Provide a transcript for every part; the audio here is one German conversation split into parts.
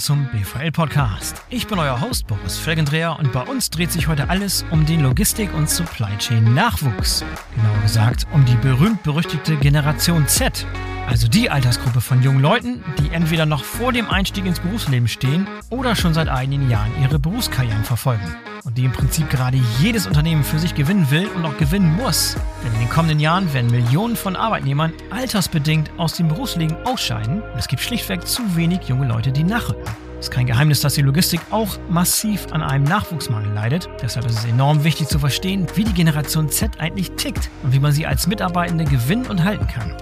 zum BVL Podcast. Ich bin euer Host Boris Felgendreher und bei uns dreht sich heute alles um den Logistik- und Supply Chain Nachwuchs. Genauer gesagt um die berühmt-berüchtigte Generation Z. Also die Altersgruppe von jungen Leuten, die entweder noch vor dem Einstieg ins Berufsleben stehen oder schon seit einigen Jahren ihre Berufskarrieren verfolgen und die im Prinzip gerade jedes Unternehmen für sich gewinnen will und auch gewinnen muss. Denn in den kommenden Jahren werden Millionen von Arbeitnehmern altersbedingt aus dem Berufsleben ausscheiden und es gibt schlichtweg zu wenig junge Leute, die nachrücken. Es ist kein Geheimnis, dass die Logistik auch massiv an einem Nachwuchsmangel leidet. Deshalb ist es enorm wichtig zu verstehen, wie die Generation Z eigentlich tickt und wie man sie als Mitarbeitende gewinnen und halten kann.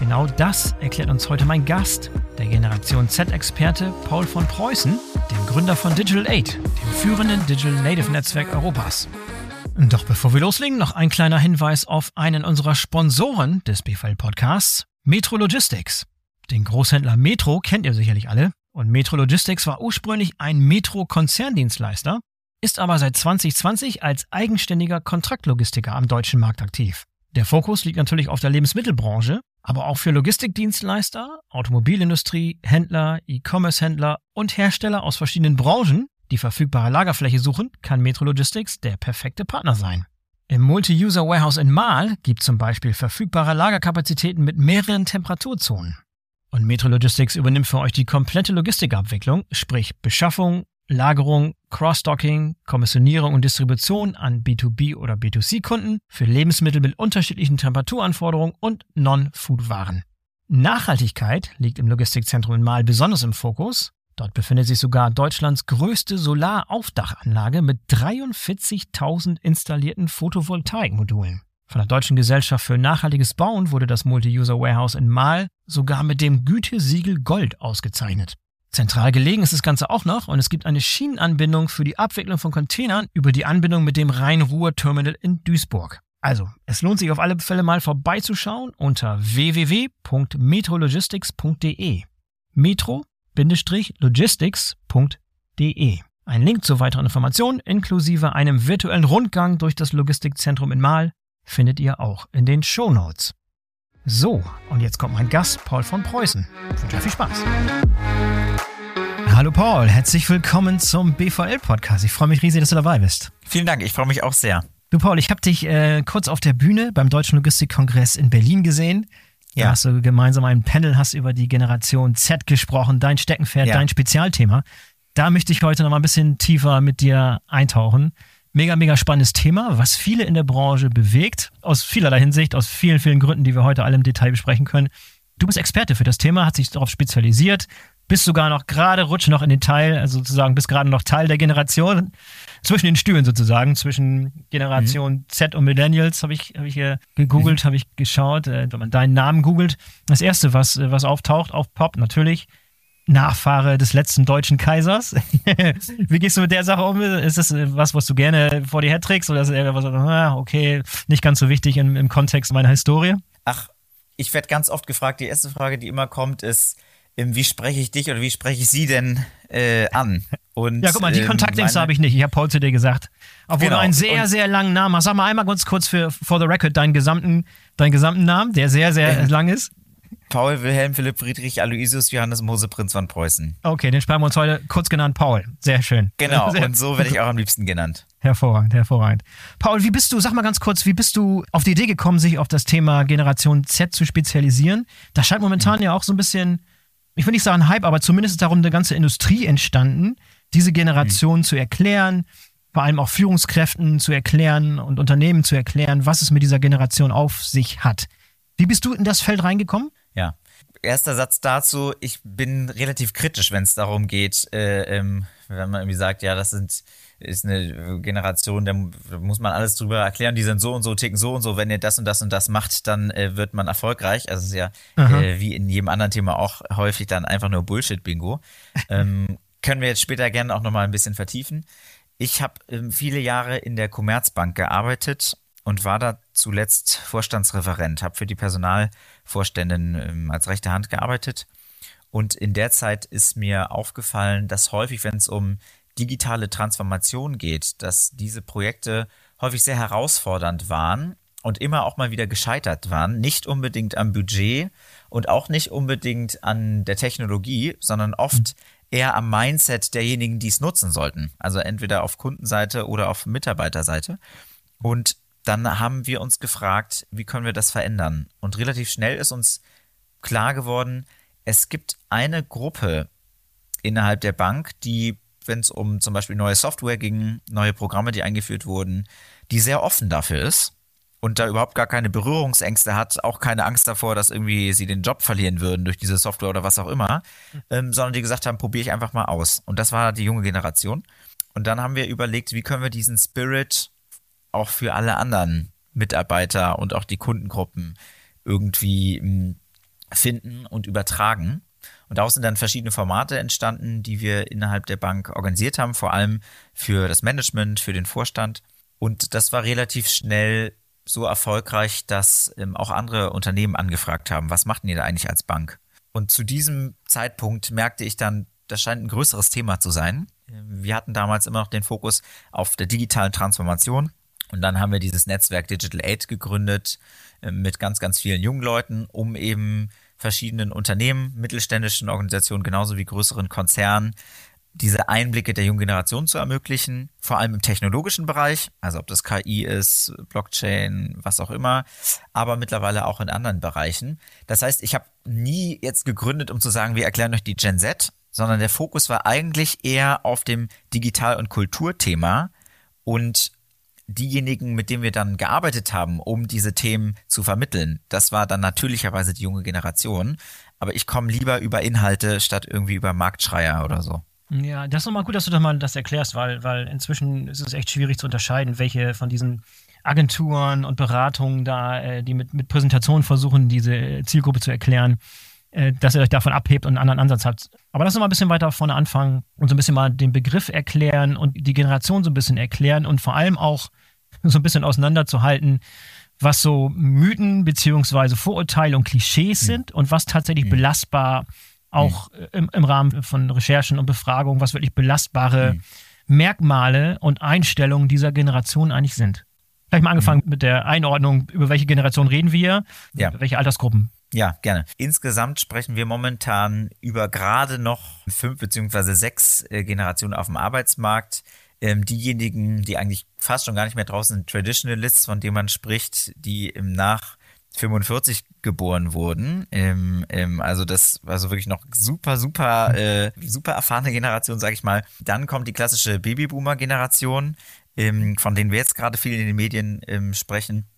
Genau das erklärt uns heute mein Gast, der Generation Z-Experte Paul von Preußen, dem Gründer von Digital Aid, dem führenden Digital Native Netzwerk Europas. Doch bevor wir loslegen, noch ein kleiner Hinweis auf einen unserer Sponsoren des BVL Podcasts, Metro Logistics. Den Großhändler Metro kennt ihr sicherlich alle. Und Metro Logistics war ursprünglich ein Metro-Konzerndienstleister, ist aber seit 2020 als eigenständiger Kontraktlogistiker am deutschen Markt aktiv. Der Fokus liegt natürlich auf der Lebensmittelbranche, aber auch für Logistikdienstleister, Automobilindustrie, Händler, E-Commerce-Händler und Hersteller aus verschiedenen Branchen, die verfügbare Lagerfläche suchen, kann Metro Logistics der perfekte Partner sein. Im Multi-User Warehouse in Mahl gibt zum Beispiel verfügbare Lagerkapazitäten mit mehreren Temperaturzonen. Und Metro Logistics übernimmt für euch die komplette Logistikabwicklung, sprich Beschaffung, Lagerung, Cross-Docking, Kommissionierung und Distribution an B2B oder B2C-Kunden für Lebensmittel mit unterschiedlichen Temperaturanforderungen und Non-Food-Waren. Nachhaltigkeit liegt im Logistikzentrum in Mahl besonders im Fokus. Dort befindet sich sogar Deutschlands größte Solaraufdachanlage mit 43.000 installierten Photovoltaikmodulen. Von der Deutschen Gesellschaft für nachhaltiges Bauen wurde das Multi-User Warehouse in Mahl sogar mit dem Gütesiegel Gold ausgezeichnet. Zentral gelegen ist das Ganze auch noch und es gibt eine Schienenanbindung für die Abwicklung von Containern über die Anbindung mit dem Rhein-Ruhr-Terminal in Duisburg. Also, es lohnt sich auf alle Fälle mal vorbeizuschauen unter www.metrologistics.de. Metro-logistics.de. Ein Link zu weiteren Informationen inklusive einem virtuellen Rundgang durch das Logistikzentrum in Mahl findet ihr auch in den Show Notes. So, und jetzt kommt mein Gast Paul von Preußen. Ich wünsche euch viel Spaß. Hallo Paul, herzlich willkommen zum BVL-Podcast. Ich freue mich riesig, dass du dabei bist. Vielen Dank, ich freue mich auch sehr. Du Paul, ich habe dich äh, kurz auf der Bühne beim Deutschen Logistikkongress in Berlin gesehen. Ja. Da hast du gemeinsam ein Panel, hast über die Generation Z gesprochen, dein Steckenpferd, ja. dein Spezialthema. Da möchte ich heute noch mal ein bisschen tiefer mit dir eintauchen. Mega, mega spannendes Thema, was viele in der Branche bewegt, aus vielerlei Hinsicht, aus vielen, vielen Gründen, die wir heute alle im Detail besprechen können. Du bist Experte für das Thema, hast dich darauf spezialisiert, bist sogar noch gerade, rutscht noch in den Teil, also sozusagen bist gerade noch Teil der Generation, zwischen den Stühlen sozusagen, zwischen Generation mhm. Z und Millennials, habe ich, hab ich hier gegoogelt, mhm. habe ich geschaut, äh, wenn man deinen Namen googelt. Das erste, was, was auftaucht, aufpoppt, natürlich Nachfahre des letzten deutschen Kaisers. Wie gehst du mit der Sache um? Ist das was, was du gerne vor dir herträgst oder ist es eher was, ah, okay, nicht ganz so wichtig im, im Kontext meiner Historie? Ach, ich werde ganz oft gefragt, die erste Frage, die immer kommt, ist, ähm, wie spreche ich dich oder wie spreche ich sie denn äh, an? Und, ja, guck mal, die ähm, Kontaktlinks habe ich nicht. Ich habe Paul zu dir gesagt. Obwohl genau. du einen sehr, und, sehr langen Namen hast. Sag mal einmal ganz kurz für For the Record deinen gesamten, deinen gesamten Namen, der sehr, sehr äh, lang ist. Paul Wilhelm Philipp Friedrich Aloysius Johannes Mose Prinz von Preußen. Okay, den sparen wir uns heute kurz genannt Paul. Sehr schön. Genau, Sehr und so werde ich auch am liebsten genannt. Hervorragend, hervorragend. Paul, wie bist du, sag mal ganz kurz, wie bist du auf die Idee gekommen, sich auf das Thema Generation Z zu spezialisieren? Da scheint momentan mhm. ja auch so ein bisschen, ich will nicht sagen Hype, aber zumindest ist darum eine ganze Industrie entstanden, diese Generation mhm. zu erklären, vor allem auch Führungskräften zu erklären und Unternehmen zu erklären, was es mit dieser Generation auf sich hat. Wie bist du in das Feld reingekommen? Ja. Erster Satz dazu, ich bin relativ kritisch, wenn es darum geht, äh, ähm, wenn man irgendwie sagt, ja, das sind, ist eine Generation, da muss man alles drüber erklären, die sind so und so, ticken so und so, wenn ihr das und das und das macht, dann äh, wird man erfolgreich. Also es ist ja äh, wie in jedem anderen Thema auch häufig dann einfach nur Bullshit-Bingo. ähm, können wir jetzt später gerne auch nochmal ein bisschen vertiefen. Ich habe ähm, viele Jahre in der Commerzbank gearbeitet und war da zuletzt Vorstandsreferent, habe für die Personalvorständin ähm, als rechte Hand gearbeitet. Und in der Zeit ist mir aufgefallen, dass häufig, wenn es um digitale Transformation geht, dass diese Projekte häufig sehr herausfordernd waren und immer auch mal wieder gescheitert waren. Nicht unbedingt am Budget und auch nicht unbedingt an der Technologie, sondern oft eher am Mindset derjenigen, die es nutzen sollten. Also entweder auf Kundenseite oder auf Mitarbeiterseite. Und dann haben wir uns gefragt, wie können wir das verändern? Und relativ schnell ist uns klar geworden, es gibt eine Gruppe innerhalb der Bank, die, wenn es um zum Beispiel neue Software ging, neue Programme, die eingeführt wurden, die sehr offen dafür ist und da überhaupt gar keine Berührungsängste hat, auch keine Angst davor, dass irgendwie sie den Job verlieren würden durch diese Software oder was auch immer, ähm, sondern die gesagt haben, probiere ich einfach mal aus. Und das war die junge Generation. Und dann haben wir überlegt, wie können wir diesen Spirit auch für alle anderen Mitarbeiter und auch die Kundengruppen irgendwie hm, finden und übertragen. Und daraus sind dann verschiedene Formate entstanden, die wir innerhalb der Bank organisiert haben, vor allem für das Management, für den Vorstand. Und das war relativ schnell so erfolgreich, dass ähm, auch andere Unternehmen angefragt haben, was macht ihr da eigentlich als Bank? Und zu diesem Zeitpunkt merkte ich dann, das scheint ein größeres Thema zu sein. Wir hatten damals immer noch den Fokus auf der digitalen Transformation. Und dann haben wir dieses Netzwerk Digital Aid gegründet äh, mit ganz, ganz vielen jungen Leuten, um eben verschiedenen Unternehmen, mittelständischen Organisationen genauso wie größeren Konzernen diese Einblicke der jungen Generation zu ermöglichen, vor allem im technologischen Bereich, also ob das KI ist, Blockchain, was auch immer, aber mittlerweile auch in anderen Bereichen. Das heißt, ich habe nie jetzt gegründet, um zu sagen, wir erklären euch die Gen Z, sondern der Fokus war eigentlich eher auf dem Digital- und Kulturthema und diejenigen, mit denen wir dann gearbeitet haben, um diese Themen zu vermitteln, das war dann natürlicherweise die junge Generation. Aber ich komme lieber über Inhalte statt irgendwie über Marktschreier oder so. Ja, das ist nochmal gut, dass du das mal das erklärst, weil, weil inzwischen ist es echt schwierig zu unterscheiden, welche von diesen Agenturen und Beratungen da, äh, die mit, mit Präsentationen versuchen, diese Zielgruppe zu erklären, äh, dass ihr euch davon abhebt und einen anderen Ansatz habt. Aber lass uns mal ein bisschen weiter vorne anfangen und so ein bisschen mal den Begriff erklären und die Generation so ein bisschen erklären und vor allem auch so ein bisschen auseinanderzuhalten, was so Mythen beziehungsweise Vorurteile und Klischees mhm. sind und was tatsächlich mhm. belastbar auch mhm. im, im, Rahmen von Recherchen und Befragungen, was wirklich belastbare mhm. Merkmale und Einstellungen dieser Generation eigentlich sind. Gleich mal angefangen mhm. mit der Einordnung, über welche Generation reden wir, ja. welche Altersgruppen. Ja, gerne. Insgesamt sprechen wir momentan über gerade noch fünf beziehungsweise sechs äh, Generationen auf dem Arbeitsmarkt. Ähm, diejenigen, die eigentlich fast schon gar nicht mehr draußen sind, Traditionalists, von denen man spricht, die im Nach 45 geboren wurden. Ähm, ähm, also das war so wirklich noch super, super, äh, super erfahrene Generation, sag ich mal. Dann kommt die klassische Babyboomer-Generation, von denen wir jetzt gerade viel in den Medien sprechen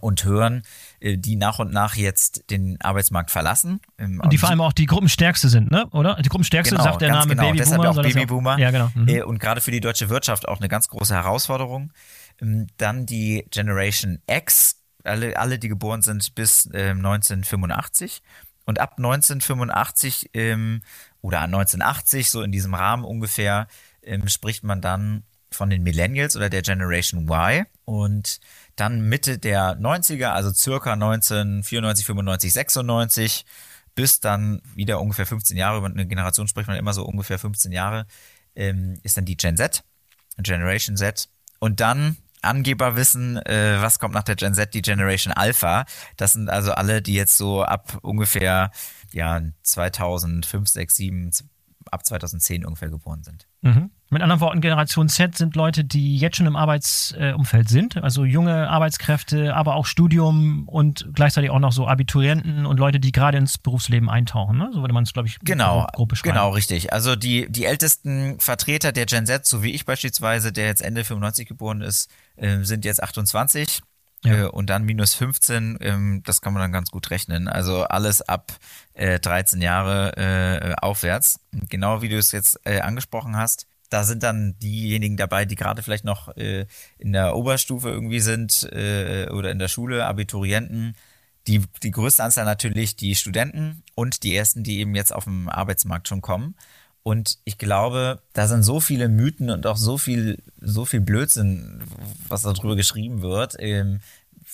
und hören, äh, die nach und nach jetzt den Arbeitsmarkt verlassen. Ähm, und die vor allem auch die Gruppenstärkste sind, ne? Oder? Die Gruppenstärkste genau, sagt der Name genau, Babyboomer. Deshalb auch Babyboomer. Ja, genau. Mhm. Äh, und gerade für die deutsche Wirtschaft auch eine ganz große Herausforderung. Ähm, dann die Generation X, alle, alle die geboren sind bis äh, 1985. Und ab 1985 ähm, oder 1980, so in diesem Rahmen ungefähr, ähm, spricht man dann von den Millennials oder der Generation Y. Und dann Mitte der 90er, also circa 1994, 95, 96, bis dann wieder ungefähr 15 Jahre, über eine Generation spricht man immer so ungefähr 15 Jahre, ähm, ist dann die Gen Z, Generation Z. Und dann Angeberwissen, äh, was kommt nach der Gen Z, die Generation Alpha. Das sind also alle, die jetzt so ab ungefähr ja 2005, 6, 7, ab 2010 ungefähr geboren sind. Mhm. Mit anderen Worten, Generation Z sind Leute, die jetzt schon im Arbeitsumfeld sind, also junge Arbeitskräfte, aber auch Studium und gleichzeitig auch noch so Abiturienten und Leute, die gerade ins Berufsleben eintauchen. Ne? So würde man es, glaube ich, genau, grob beschreiben. Genau, richtig. Also die, die ältesten Vertreter der Gen Z, so wie ich beispielsweise, der jetzt Ende 95 geboren ist, äh, sind jetzt 28. Ja. Äh, und dann minus 15, ähm, das kann man dann ganz gut rechnen. Also alles ab äh, 13 Jahre äh, aufwärts. Genau wie du es jetzt äh, angesprochen hast, da sind dann diejenigen dabei, die gerade vielleicht noch äh, in der Oberstufe irgendwie sind äh, oder in der Schule, Abiturienten. Die, die größte Anzahl natürlich die Studenten und die ersten, die eben jetzt auf dem Arbeitsmarkt schon kommen. Und ich glaube, da sind so viele Mythen und auch so viel, so viel Blödsinn, was darüber geschrieben wird. Ähm,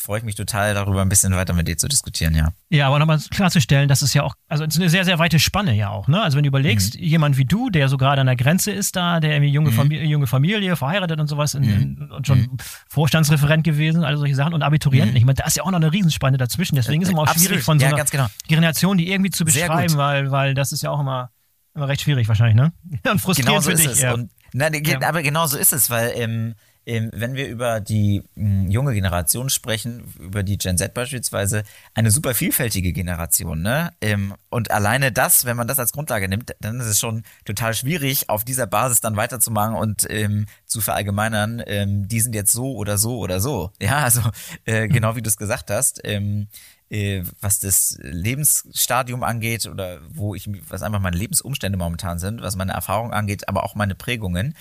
freue ich mich total darüber, ein bisschen weiter mit dir zu diskutieren, ja. Ja, aber nochmal klarzustellen, das ist ja auch, also es ist eine sehr, sehr weite Spanne ja auch, ne? Also wenn du überlegst, mhm. jemand wie du, der so gerade an der Grenze ist da, der irgendwie junge, mhm. Familie, junge Familie, verheiratet und sowas in, in, und schon mhm. Vorstandsreferent gewesen, all solche Sachen und Abiturienten. Mhm. Ich meine, da ist ja auch noch eine Riesenspanne dazwischen. Deswegen ist es immer auch Absolut. schwierig von so einer genau. Generation, die irgendwie zu beschreiben, weil, weil das ist ja auch immer Aber recht schwierig wahrscheinlich, ne? Und frustrierend genau so für dich. Es. Ja. Und, na, ja. Aber genau so ist es, weil ähm, wenn wir über die mh, junge Generation sprechen, über die Gen Z beispielsweise, eine super vielfältige Generation, ne? Ähm, und alleine das, wenn man das als Grundlage nimmt, dann ist es schon total schwierig, auf dieser Basis dann weiterzumachen und ähm, zu verallgemeinern, ähm, die sind jetzt so oder so oder so. Ja, also äh, genau wie du es gesagt hast. Ähm, äh, was das Lebensstadium angeht oder wo ich, was einfach meine Lebensumstände momentan sind, was meine Erfahrung angeht, aber auch meine Prägungen.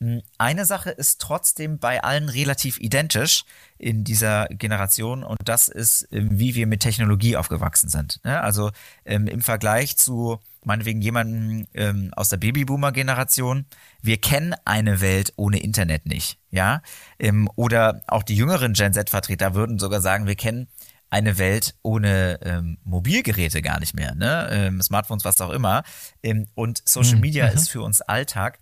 Hm, eine Sache ist trotzdem bei allen relativ identisch in dieser Generation und das ist, ähm, wie wir mit Technologie aufgewachsen sind. Also ähm, im Vergleich zu meinetwegen jemanden ähm, aus der Babyboomer-Generation, wir kennen eine Welt ohne Internet nicht, ja. oder auch die jüngeren Gen Z-Vertreter würden sogar sagen, wir kennen eine Welt ohne ähm, Mobilgeräte gar nicht mehr, ne? Ähm, Smartphones, was auch immer. und Social hm, Media mhm. ist für uns Alltag.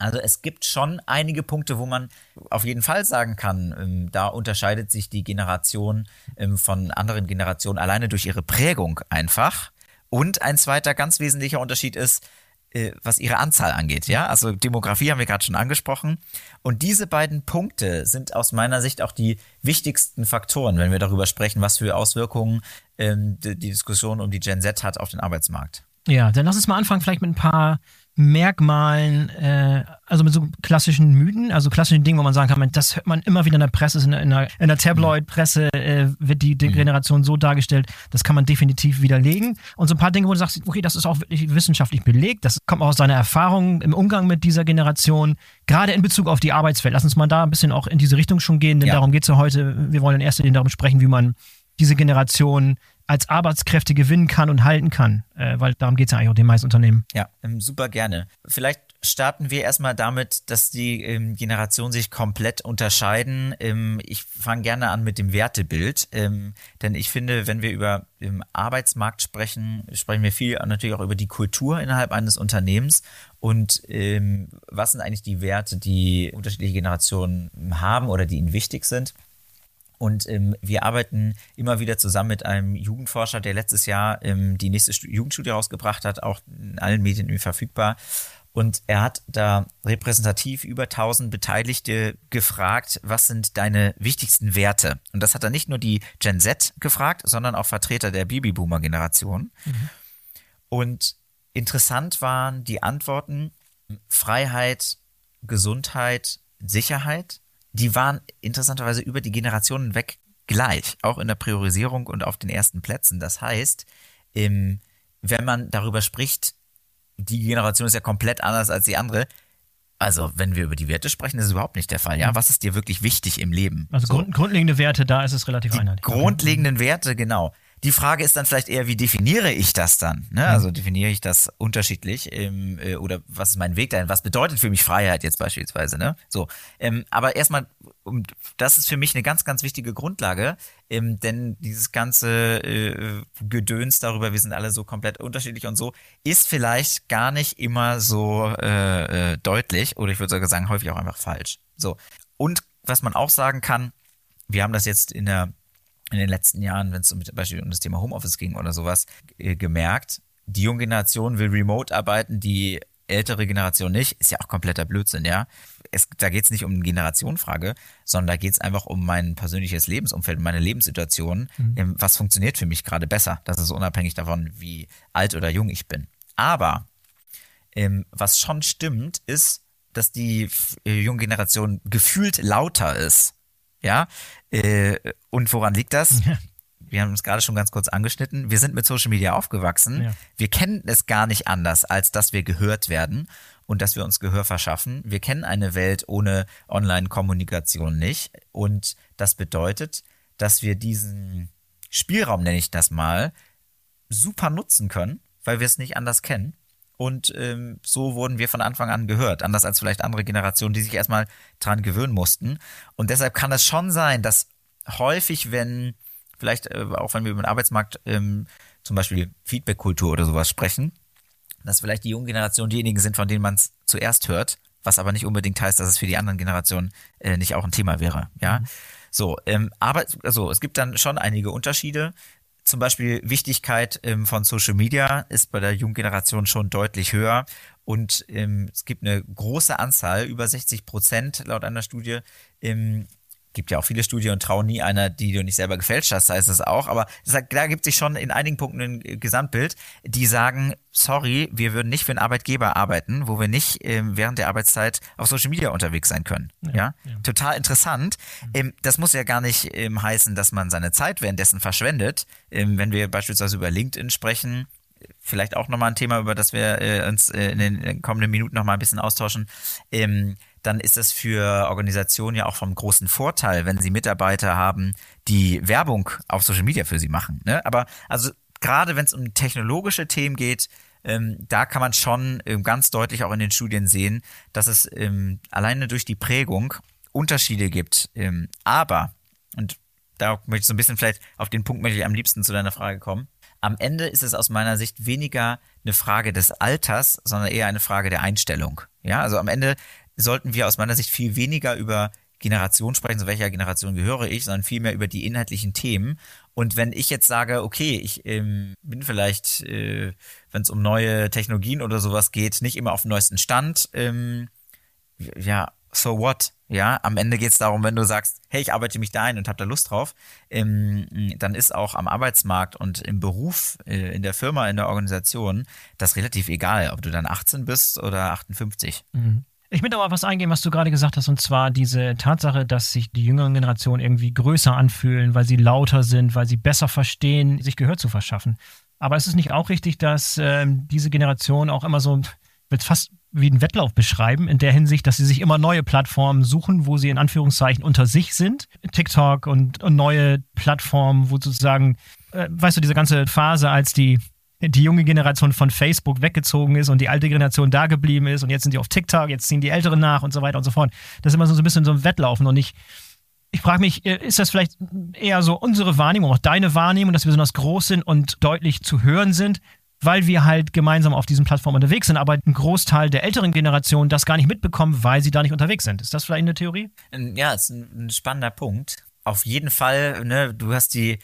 Also es gibt schon einige Punkte, wo man auf jeden Fall sagen kann, ähm, da unterscheidet sich die Generation ähm, von anderen Generationen alleine durch ihre Prägung einfach. Und ein zweiter ganz wesentlicher Unterschied ist, äh, was ihre Anzahl angeht. Ja, also Demografie haben wir gerade schon angesprochen. Und diese beiden Punkte sind aus meiner Sicht auch die wichtigsten Faktoren, wenn wir darüber sprechen, was für Auswirkungen ähm, die, die Diskussion um die Gen Z hat auf den Arbeitsmarkt. Ja, dann lass uns mal anfangen, vielleicht mit ein paar Merkmalen, äh, also mit so klassischen Mythen, also klassischen Dingen, wo man sagen kann, das hört man immer wieder in der Presse, in der, in der, der Tabloid-Presse äh, wird die, die mhm. Generation so dargestellt, das kann man definitiv widerlegen. Und so ein paar Dinge, wo du sagst, okay, das ist auch wirklich wissenschaftlich belegt, das kommt auch aus deiner Erfahrung im Umgang mit dieser Generation, gerade in Bezug auf die Arbeitswelt. Lass uns mal da ein bisschen auch in diese Richtung schon gehen, denn ja. darum geht es ja heute. Wir wollen in erster Linie darum sprechen, wie man diese Generation als Arbeitskräfte gewinnen kann und halten kann, äh, weil darum geht es ja eigentlich auch den meisten Unternehmen. Ja, ähm, super gerne. Vielleicht starten wir erstmal damit, dass die ähm, Generationen sich komplett unterscheiden. Ähm, ich fange gerne an mit dem Wertebild, ähm, denn ich finde, wenn wir über den Arbeitsmarkt sprechen, sprechen wir viel natürlich auch über die Kultur innerhalb eines Unternehmens und ähm, was sind eigentlich die Werte, die unterschiedliche Generationen haben oder die ihnen wichtig sind. Und ähm, wir arbeiten immer wieder zusammen mit einem Jugendforscher, der letztes Jahr ähm, die nächste Jugendstudie rausgebracht hat, auch in allen Medien verfügbar. Und er hat da repräsentativ über 1000 Beteiligte gefragt, was sind deine wichtigsten Werte? Und das hat er nicht nur die Gen Z gefragt, sondern auch Vertreter der Babyboomer-Generation. Mhm. Und interessant waren die Antworten Freiheit, Gesundheit, Sicherheit die waren interessanterweise über die Generationen weg gleich, auch in der Priorisierung und auf den ersten Plätzen. Das heißt, wenn man darüber spricht, die Generation ist ja komplett anders als die andere. Also, wenn wir über die Werte sprechen, ist es überhaupt nicht der Fall. Ja, mhm. was ist dir wirklich wichtig im Leben? Also so. grundlegende Werte, da ist es relativ die einheitlich. Grundlegenden Werte, genau. Die Frage ist dann vielleicht eher, wie definiere ich das dann? Ne? Also definiere ich das unterschiedlich ähm, äh, oder was ist mein Weg dahin? Was bedeutet für mich Freiheit jetzt beispielsweise? Ne? So, ähm, aber erstmal, um, das ist für mich eine ganz, ganz wichtige Grundlage, ähm, denn dieses ganze äh, Gedöns darüber, wir sind alle so komplett unterschiedlich und so, ist vielleicht gar nicht immer so äh, äh, deutlich oder ich würde sogar sagen häufig auch einfach falsch. So und was man auch sagen kann, wir haben das jetzt in der in den letzten Jahren, wenn es zum Beispiel um das Thema Homeoffice ging oder sowas, äh, gemerkt, die junge Generation will remote arbeiten, die ältere Generation nicht, ist ja auch kompletter Blödsinn, ja. Es, da geht es nicht um eine Generationenfrage, sondern da geht es einfach um mein persönliches Lebensumfeld, meine Lebenssituation. Mhm. Was funktioniert für mich gerade besser? Das ist unabhängig davon, wie alt oder jung ich bin. Aber ähm, was schon stimmt, ist, dass die äh, junge Generation gefühlt lauter ist. Ja, äh, und woran liegt das? Ja. Wir haben es gerade schon ganz kurz angeschnitten. Wir sind mit Social Media aufgewachsen. Ja. Wir kennen es gar nicht anders, als dass wir gehört werden und dass wir uns Gehör verschaffen. Wir kennen eine Welt ohne Online-Kommunikation nicht. Und das bedeutet, dass wir diesen Spielraum, nenne ich das mal, super nutzen können, weil wir es nicht anders kennen. Und ähm, so wurden wir von Anfang an gehört, anders als vielleicht andere Generationen, die sich erstmal dran gewöhnen mussten. Und deshalb kann es schon sein, dass häufig, wenn, vielleicht äh, auch wenn wir über den Arbeitsmarkt ähm, zum Beispiel Feedback-Kultur oder sowas sprechen, dass vielleicht die jungen Generationen diejenigen sind, von denen man es zuerst hört, was aber nicht unbedingt heißt, dass es für die anderen Generationen äh, nicht auch ein Thema wäre. Ja, mhm. so, ähm, aber also es gibt dann schon einige Unterschiede zum Beispiel Wichtigkeit ähm, von Social Media ist bei der jungen Generation schon deutlich höher. Und ähm, es gibt eine große Anzahl, über 60 Prozent laut einer Studie, im gibt ja auch viele Studien und trau nie einer, die du nicht selber gefälscht hast, heißt es auch. Aber da gibt sich schon in einigen Punkten ein Gesamtbild, die sagen, sorry, wir würden nicht für einen Arbeitgeber arbeiten, wo wir nicht ähm, während der Arbeitszeit auf Social Media unterwegs sein können. Ja, ja? ja. total interessant. Mhm. Ähm, das muss ja gar nicht ähm, heißen, dass man seine Zeit währenddessen verschwendet. Ähm, wenn wir beispielsweise über LinkedIn sprechen, vielleicht auch nochmal ein Thema, über das wir äh, uns äh, in den kommenden Minuten nochmal ein bisschen austauschen. Dann ist das für Organisationen ja auch vom großen Vorteil, wenn sie Mitarbeiter haben, die Werbung auf Social Media für sie machen. Ne? Aber also gerade wenn es um technologische Themen geht, ähm, da kann man schon ähm, ganz deutlich auch in den Studien sehen, dass es ähm, alleine durch die Prägung Unterschiede gibt. Ähm, aber, und da möchte ich so ein bisschen vielleicht auf den Punkt möchte ich am liebsten zu deiner Frage kommen. Am Ende ist es aus meiner Sicht weniger eine Frage des Alters, sondern eher eine Frage der Einstellung. Ja, also am Ende sollten wir aus meiner Sicht viel weniger über Generation sprechen, zu welcher Generation gehöre ich, sondern vielmehr über die inhaltlichen Themen. Und wenn ich jetzt sage, okay, ich ähm, bin vielleicht, äh, wenn es um neue Technologien oder sowas geht, nicht immer auf dem neuesten Stand, ähm, ja, so what? Ja, am Ende geht es darum, wenn du sagst, hey, ich arbeite mich da ein und habe da Lust drauf, ähm, dann ist auch am Arbeitsmarkt und im Beruf, äh, in der Firma, in der Organisation, das relativ egal, ob du dann 18 bist oder 58. Mhm. Ich möchte aber auf was eingehen, was du gerade gesagt hast, und zwar diese Tatsache, dass sich die jüngeren Generationen irgendwie größer anfühlen, weil sie lauter sind, weil sie besser verstehen, sich Gehör zu verschaffen. Aber ist es nicht auch richtig, dass äh, diese Generation auch immer so, wird fast wie einen Wettlauf beschreiben, in der Hinsicht, dass sie sich immer neue Plattformen suchen, wo sie in Anführungszeichen unter sich sind. TikTok und, und neue Plattformen, wo sozusagen, äh, weißt du, diese ganze Phase, als die die junge Generation von Facebook weggezogen ist und die alte Generation da geblieben ist und jetzt sind die auf TikTok, jetzt ziehen die Älteren nach und so weiter und so fort. Das ist immer so ein bisschen so ein Wettlaufen und ich, ich frage mich, äh, ist das vielleicht eher so unsere Wahrnehmung, auch deine Wahrnehmung, dass wir besonders groß sind und deutlich zu hören sind, weil wir halt gemeinsam auf diesen Plattformen unterwegs sind, aber ein Großteil der älteren Generation das gar nicht mitbekommen, weil sie da nicht unterwegs sind. Ist das vielleicht eine Theorie? Ja, ist ein spannender Punkt. Auf jeden Fall, ne, du hast die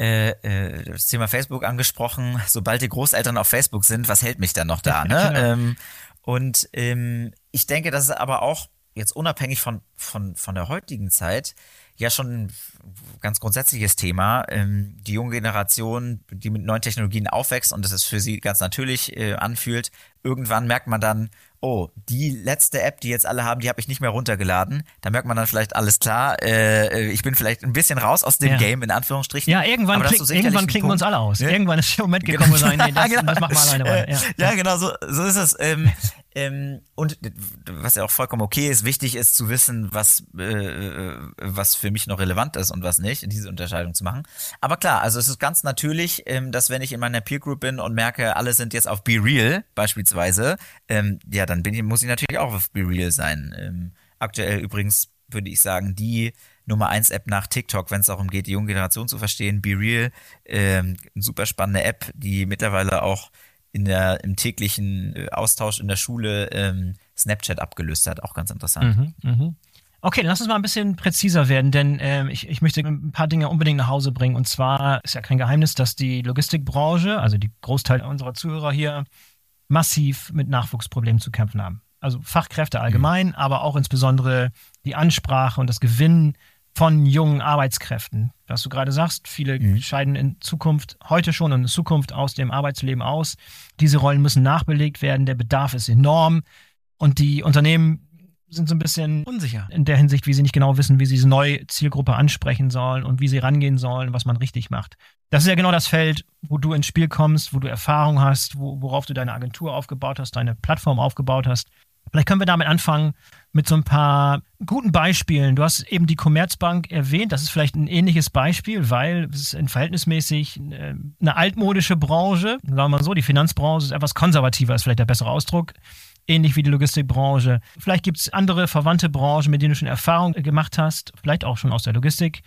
äh, äh, das Thema Facebook angesprochen. Sobald die Großeltern auf Facebook sind, was hält mich dann noch da? Ne? Genau. Ähm, und ähm, ich denke, dass es aber auch jetzt unabhängig von, von, von der heutigen Zeit ja schon ein ganz grundsätzliches Thema. Ähm, die junge Generation, die mit neuen Technologien aufwächst und das ist für sie ganz natürlich äh, anfühlt, irgendwann merkt man dann, oh, die letzte App, die jetzt alle haben, die habe ich nicht mehr runtergeladen. Da merkt man dann vielleicht alles klar. Äh, ich bin vielleicht ein bisschen raus aus dem ja. Game, in Anführungsstrichen. Ja, irgendwann, klick, irgendwann klicken wir uns alle aus. Ja? Irgendwann ist der Moment gekommen, genau. wo wir sagen, nee, das, genau. das machen wir alleine weiter. Ja, ja, genau, so, so ist es. Ähm, ähm, und was ja auch vollkommen okay ist, wichtig ist zu wissen, was, äh, was für mich noch relevant ist und was nicht, diese Unterscheidung zu machen. Aber klar, also es ist ganz natürlich, ähm, dass wenn ich in meiner Peer Group bin und merke, alle sind jetzt auf Be Real beispielsweise, ähm, ja, dann bin ich, muss ich natürlich auch auf Be Real sein. Ähm, aktuell übrigens würde ich sagen, die Nummer 1 App nach TikTok, wenn es darum geht, die junge Generation zu verstehen. Be Real, ähm, super spannende App, die mittlerweile auch in der, im täglichen äh, Austausch in der Schule ähm, Snapchat abgelöst hat. Auch ganz interessant. Mhm, mh. Okay, dann lass uns mal ein bisschen präziser werden, denn ähm, ich, ich möchte ein paar Dinge unbedingt nach Hause bringen. Und zwar ist ja kein Geheimnis, dass die Logistikbranche, also die Großteil unserer Zuhörer hier, massiv mit Nachwuchsproblemen zu kämpfen haben. Also Fachkräfte allgemein, mhm. aber auch insbesondere die Ansprache und das Gewinnen von jungen Arbeitskräften. Was du gerade sagst, viele mhm. scheiden in Zukunft, heute schon und in Zukunft aus dem Arbeitsleben aus. Diese Rollen müssen nachbelegt werden, der Bedarf ist enorm und die Unternehmen sind so ein bisschen unsicher in der Hinsicht, wie sie nicht genau wissen, wie sie diese neue Zielgruppe ansprechen sollen und wie sie rangehen sollen, was man richtig macht. Das ist ja genau das Feld, wo du ins Spiel kommst, wo du Erfahrung hast, wo, worauf du deine Agentur aufgebaut hast, deine Plattform aufgebaut hast. Vielleicht können wir damit anfangen mit so ein paar guten Beispielen. Du hast eben die Commerzbank erwähnt. Das ist vielleicht ein ähnliches Beispiel, weil es ist verhältnismäßig äh, eine altmodische Branche. Sagen wir mal so, die Finanzbranche ist etwas konservativer, ist vielleicht der bessere Ausdruck. Ähnlich wie die Logistikbranche. Vielleicht gibt es andere verwandte Branchen, mit denen du schon Erfahrung gemacht hast, vielleicht auch schon aus der Logistik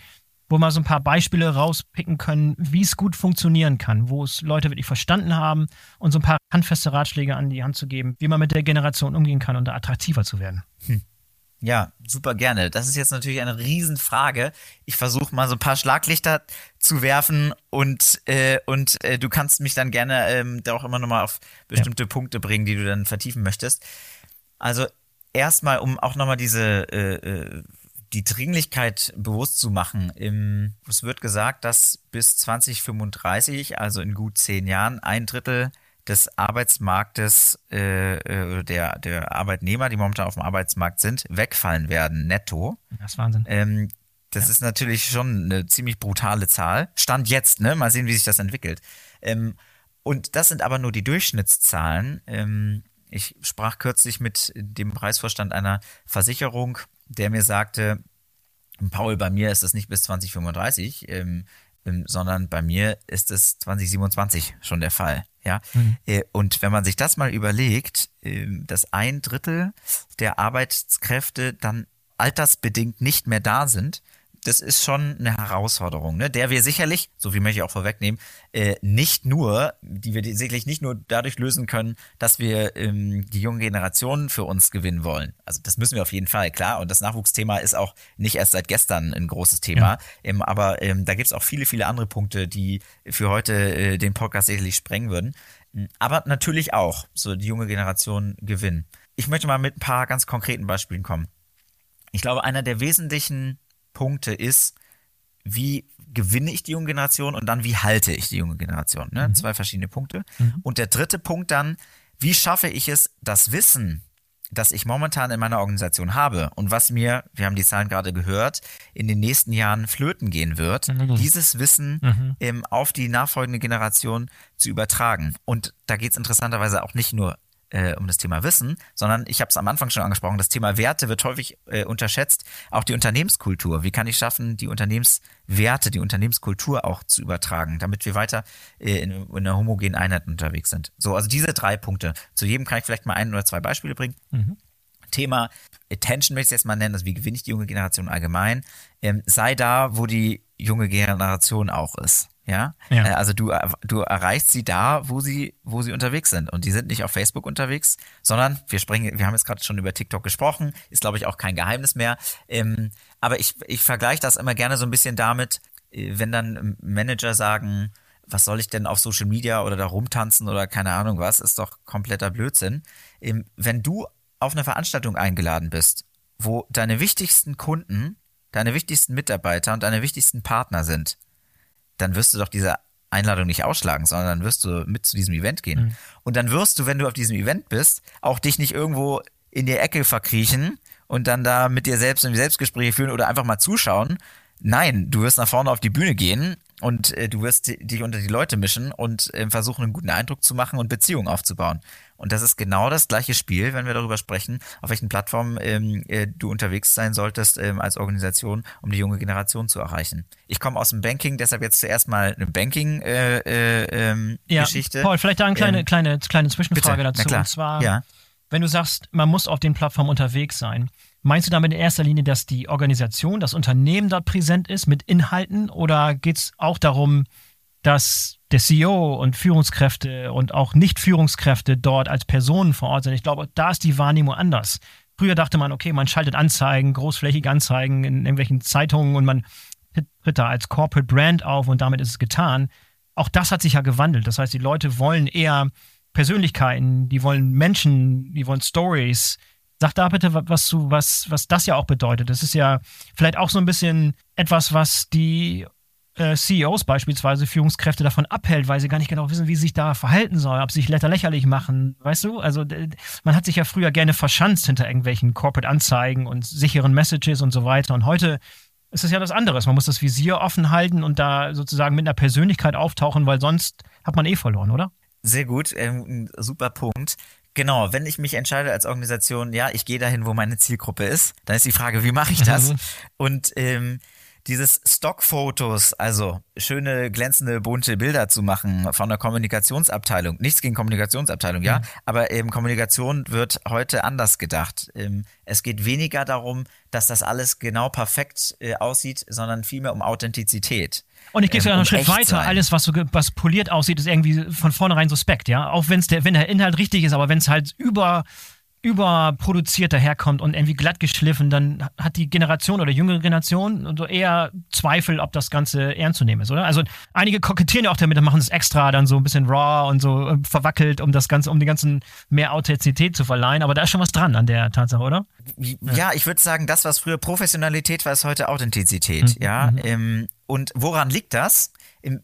wo wir so ein paar Beispiele rauspicken können, wie es gut funktionieren kann, wo es Leute wirklich verstanden haben und so ein paar handfeste Ratschläge an die Hand zu geben, wie man mit der Generation umgehen kann und da attraktiver zu werden. Hm. Ja, super gerne. Das ist jetzt natürlich eine Riesenfrage. Ich versuche mal so ein paar Schlaglichter zu werfen und, äh, und äh, du kannst mich dann gerne ähm, da auch immer nochmal auf bestimmte ja. Punkte bringen, die du dann vertiefen möchtest. Also erstmal, um auch nochmal diese äh, äh, die Dringlichkeit bewusst zu machen. Im, es wird gesagt, dass bis 2035, also in gut zehn Jahren, ein Drittel des Arbeitsmarktes, äh, äh, der, der Arbeitnehmer, die momentan auf dem Arbeitsmarkt sind, wegfallen werden, netto. Das ist Wahnsinn. Ähm, das ja. ist natürlich schon eine ziemlich brutale Zahl. Stand jetzt, ne? Mal sehen, wie sich das entwickelt. Ähm, und das sind aber nur die Durchschnittszahlen. Ähm, ich sprach kürzlich mit dem Preisvorstand einer Versicherung, der mir sagte, Paul, bei mir ist das nicht bis 2035, ähm, ähm, sondern bei mir ist es 2027 schon der Fall. Ja, mhm. Äh, und wenn man sich das mal überlegt, äh, dass ein Drittel der Arbeitskräfte dann altersbedingt nicht mehr da sind, das ist schon eine Herausforderung, ne? der wir sicherlich, so viel möchte ich auch vorwegnehmen, äh, nicht nur, die wir sicherlich nicht nur dadurch lösen können, dass wir ähm, die junge Generation für uns gewinnen wollen. Also das müssen wir auf jeden Fall, klar. Und das Nachwuchsthema ist auch nicht erst seit gestern ein großes Thema. Ja. Ähm, aber ähm, da gibt es auch viele, viele andere Punkte, die für heute äh, den Podcast sicherlich sprengen würden. Aber natürlich auch, so die junge Generation gewinnen. Ich möchte mal mit ein paar ganz konkreten Beispielen kommen. Ich glaube, einer der wesentlichen Punkte ist, wie gewinne ich die junge Generation und dann wie halte ich die junge Generation. Ne? Mhm. Zwei verschiedene Punkte. Mhm. Und der dritte Punkt dann, wie schaffe ich es, das Wissen, das ich momentan in meiner Organisation habe und was mir, wir haben die Zahlen gerade gehört, in den nächsten Jahren flöten gehen wird, mhm. dieses Wissen ähm, auf die nachfolgende Generation zu übertragen. Und da geht es interessanterweise auch nicht nur äh, um das Thema Wissen, sondern ich habe es am Anfang schon angesprochen, das Thema Werte wird häufig äh, unterschätzt, auch die Unternehmenskultur. Wie kann ich schaffen, die Unternehmenswerte, die Unternehmenskultur auch zu übertragen, damit wir weiter äh, in, in einer homogenen Einheit unterwegs sind. So, also diese drei Punkte. Zu jedem kann ich vielleicht mal ein oder zwei Beispiele bringen. Mhm. Thema Attention möchte ich jetzt mal nennen, also wie gewinne ich die junge Generation allgemein, ähm, sei da, wo die junge Generation auch ist. Ja, ja. Äh, also du, du erreichst sie da, wo sie, wo sie unterwegs sind. Und die sind nicht auf Facebook unterwegs, sondern wir springen, wir haben jetzt gerade schon über TikTok gesprochen, ist glaube ich auch kein Geheimnis mehr. Ähm, aber ich, ich vergleiche das immer gerne so ein bisschen damit, äh, wenn dann Manager sagen, was soll ich denn auf Social Media oder da rumtanzen oder keine Ahnung was, ist doch kompletter Blödsinn. Ähm, wenn du auf eine Veranstaltung eingeladen bist, wo deine wichtigsten Kunden, deine wichtigsten Mitarbeiter und deine wichtigsten Partner sind, dann wirst du doch diese Einladung nicht ausschlagen, sondern dann wirst du mit zu diesem Event gehen. Mhm. Und dann wirst du, wenn du auf diesem Event bist, auch dich nicht irgendwo in die Ecke verkriechen und dann da mit dir selbst ein Selbstgespräche führen oder einfach mal zuschauen. Nein, du wirst nach vorne auf die Bühne gehen und äh, du wirst dich unter die Leute mischen und äh, versuchen, einen guten Eindruck zu machen und Beziehungen aufzubauen. Und das ist genau das gleiche Spiel, wenn wir darüber sprechen, auf welchen Plattformen ähm, äh, du unterwegs sein solltest ähm, als Organisation, um die junge Generation zu erreichen. Ich komme aus dem Banking, deshalb jetzt zuerst mal eine Banking-Geschichte. Äh, äh, ähm, ja, Paul, vielleicht da eine kleine, ähm, kleine, kleine Zwischenfrage bitte, dazu. Und zwar, ja. wenn du sagst, man muss auf den Plattformen unterwegs sein, Meinst du damit in erster Linie, dass die Organisation, das Unternehmen dort präsent ist mit Inhalten oder geht es auch darum, dass der CEO und Führungskräfte und auch Nicht-Führungskräfte dort als Personen vor Ort sind. Ich glaube, da ist die Wahrnehmung anders. Früher dachte man, okay, man schaltet Anzeigen, großflächige Anzeigen in irgendwelchen Zeitungen und man tritt da als Corporate Brand auf und damit ist es getan. Auch das hat sich ja gewandelt. Das heißt, die Leute wollen eher Persönlichkeiten, die wollen Menschen, die wollen Stories. Sag da bitte was zu, was, was das ja auch bedeutet. Das ist ja vielleicht auch so ein bisschen etwas, was die äh, CEOs beispielsweise, Führungskräfte davon abhält, weil sie gar nicht genau wissen, wie sie sich da verhalten sollen, ob sie sich lächerlich machen, weißt du? Also man hat sich ja früher gerne verschanzt hinter irgendwelchen Corporate-Anzeigen und sicheren Messages und so weiter. Und heute ist es ja das anderes. Man muss das Visier offen halten und da sozusagen mit einer Persönlichkeit auftauchen, weil sonst hat man eh verloren, oder? Sehr gut, ähm, super Punkt. Genau, wenn ich mich entscheide als Organisation, ja, ich gehe dahin, wo meine Zielgruppe ist, dann ist die Frage, wie mache ich das? und ähm, dieses Stockfotos, also schöne, glänzende, bunte Bilder zu machen von der Kommunikationsabteilung. Nichts gegen Kommunikationsabteilung, ja, mhm. aber eben Kommunikation wird heute anders gedacht. Ähm, es geht weniger darum, dass das alles genau perfekt äh, aussieht, sondern vielmehr um Authentizität. Und ich gehe sogar ähm, noch einen Schritt weiter. Sein. Alles, was so was poliert aussieht, ist irgendwie von vornherein suspekt, ja. Auch wenn's der, wenn der Inhalt richtig ist, aber wenn es halt über überproduziert daherkommt und irgendwie glatt geschliffen, dann hat die Generation oder jüngere Generation so eher Zweifel, ob das Ganze ernst zu nehmen ist, oder? Also einige kokettieren ja auch damit, machen es extra dann so ein bisschen raw und so äh, verwackelt, um das Ganze, um den ganzen mehr Authentizität zu verleihen. Aber da ist schon was dran an der Tatsache, oder? Ja, ich würde sagen, das, was früher Professionalität war, ist heute Authentizität. Mhm. Ja. Mhm. Ähm, und woran liegt das?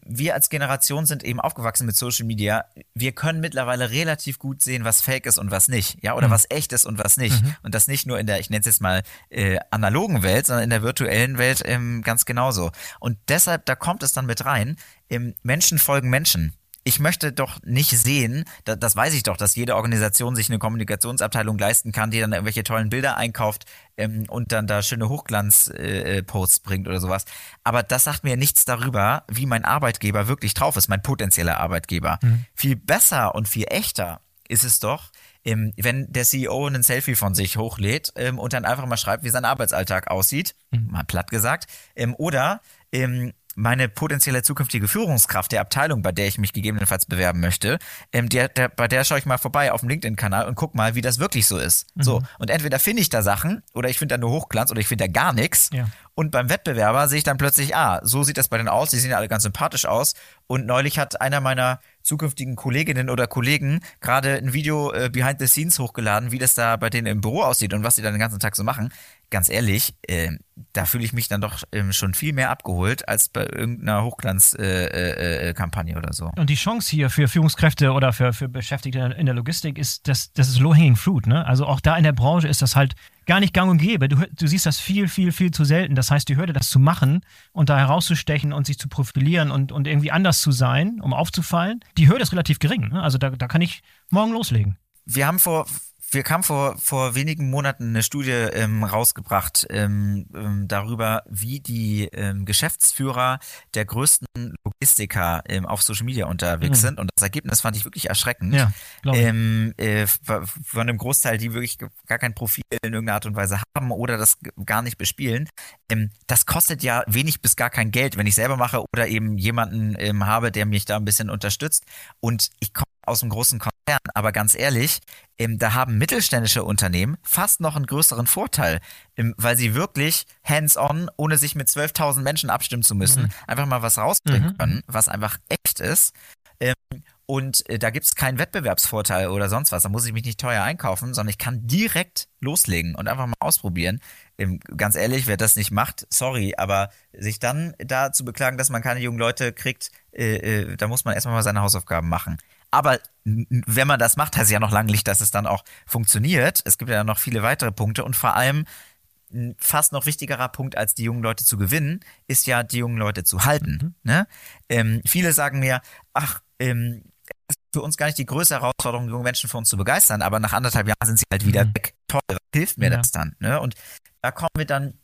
wir als Generation sind eben aufgewachsen mit Social Media. Wir können mittlerweile relativ gut sehen, was fake ist und was nicht, ja, oder mhm. was echt ist und was nicht. Mhm. Und das nicht nur in der, ich nenne es jetzt mal äh, analogen Welt, sondern in der virtuellen Welt ähm, ganz genauso. Und deshalb, da kommt es dann mit rein. Ähm, Menschen folgen Menschen ich möchte doch nicht sehen, das, das weiß ich doch, dass jede Organisation sich eine Kommunikationsabteilung leisten kann, die dann irgendwelche tollen Bilder einkauft ähm, und dann da schöne Hochglanz-Posts äh, bringt oder sowas. Aber das sagt mir nichts darüber, wie mein Arbeitgeber wirklich drauf ist, mein potenzieller Arbeitgeber. Mhm. Viel besser und viel echter ist es doch, ähm, wenn der CEO ein Selfie von sich hochlädt ähm, und dann einfach mal schreibt, wie sein Arbeitsalltag aussieht, mhm. mal platt gesagt, ähm, oder ähm, meine potenzielle zukünftige Führungskraft der Abteilung, bei der ich mich gegebenenfalls bewerben möchte, ähm, der, der, bei der schaue ich mal vorbei auf dem LinkedIn-Kanal und guck mal, wie das wirklich so ist. Mhm. So. Und entweder finde ich da Sachen oder ich finde da nur Hochglanz oder ich finde da gar nichts. Ja. Und beim Wettbewerber sehe ich dann plötzlich, ah, so sieht das bei denen aus, die sehen ja alle ganz sympathisch aus. Und neulich hat einer meiner zukünftigen Kolleginnen oder Kollegen gerade ein Video äh, behind the scenes hochgeladen, wie das da bei denen im Büro aussieht und was sie dann den ganzen Tag so machen ganz ehrlich, äh, da fühle ich mich dann doch ähm, schon viel mehr abgeholt als bei irgendeiner Hochglanzkampagne äh, äh, äh oder so. Und die Chance hier für Führungskräfte oder für, für Beschäftigte in der Logistik ist, dass das ist low-hanging fruit. Ne? Also auch da in der Branche ist das halt gar nicht gang und gäbe. Du, du siehst das viel, viel, viel zu selten. Das heißt, die Hürde, das zu machen und da herauszustechen und sich zu profilieren und, und irgendwie anders zu sein, um aufzufallen, die Hürde ist relativ gering. Ne? Also da, da kann ich morgen loslegen. Wir haben vor wir haben vor, vor wenigen Monaten eine Studie ähm, rausgebracht ähm, ähm, darüber, wie die ähm, Geschäftsführer der größten Logistiker ähm, auf Social Media unterwegs mhm. sind. Und das Ergebnis fand ich wirklich erschreckend. Ja, ähm, äh, von einem Großteil, die wirklich gar kein Profil in irgendeiner Art und Weise haben oder das gar nicht bespielen. Ähm, das kostet ja wenig bis gar kein Geld, wenn ich selber mache oder eben jemanden ähm, habe, der mich da ein bisschen unterstützt. Und ich komme aus einem großen Konzern, aber ganz ehrlich, ähm, da haben mittelständische Unternehmen fast noch einen größeren Vorteil, ähm, weil sie wirklich hands-on, ohne sich mit 12.000 Menschen abstimmen zu müssen, mhm. einfach mal was rausbringen mhm. können, was einfach echt ist. Ähm, und äh, da gibt es keinen Wettbewerbsvorteil oder sonst was. Da muss ich mich nicht teuer einkaufen, sondern ich kann direkt loslegen und einfach mal ausprobieren. Ganz ehrlich, wer das nicht macht, sorry, aber sich dann da zu beklagen, dass man keine jungen Leute kriegt, äh, äh, da muss man erstmal mal seine Hausaufgaben machen. Aber wenn man das macht, heißt es ja noch lange nicht, dass es dann auch funktioniert. Es gibt ja noch viele weitere Punkte und vor allem ein fast noch wichtigerer Punkt, als die jungen Leute zu gewinnen, ist ja, die jungen Leute zu halten. Mhm. Ne? Ähm, viele sagen mir, ach, ähm, ist für uns gar nicht die größte Herausforderung, junge Menschen für uns zu begeistern, aber nach anderthalb Jahren sind sie halt wieder mhm. weg. Toll, was hilft mir ja. das dann? Ne? Und da kommen wir dann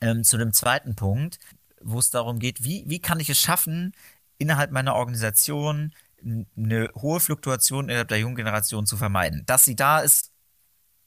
ähm, zu dem zweiten Punkt, wo es darum geht, wie, wie kann ich es schaffen, innerhalb meiner Organisation eine hohe Fluktuation innerhalb der jungen Generation zu vermeiden. Dass sie da ist,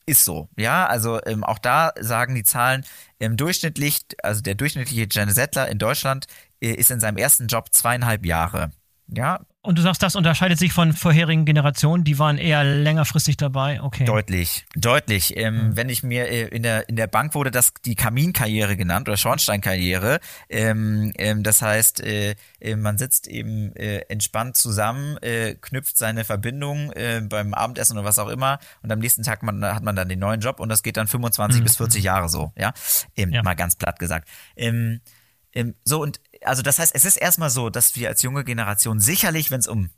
ist so. Ja, also ähm, auch da sagen die Zahlen, ähm, durchschnittlich, also der durchschnittliche Gen Settler in Deutschland äh, ist in seinem ersten Job zweieinhalb Jahre. Ja, und du sagst, das unterscheidet sich von vorherigen Generationen, die waren eher längerfristig dabei, okay. Deutlich, deutlich. Ähm, mhm. Wenn ich mir äh, in der in der Bank wurde das die Kaminkarriere genannt oder Schornsteinkarriere. Ähm, ähm, das heißt, äh, äh, man sitzt eben äh, entspannt zusammen, äh, knüpft seine Verbindung äh, beim Abendessen oder was auch immer und am nächsten Tag man, hat man dann den neuen Job und das geht dann 25 mhm. bis 40 Jahre so, ja, eben ja. mal ganz platt gesagt. Ähm, ähm, so und also das heißt, es ist erstmal so, dass wir als junge Generation sicherlich, wenn es um,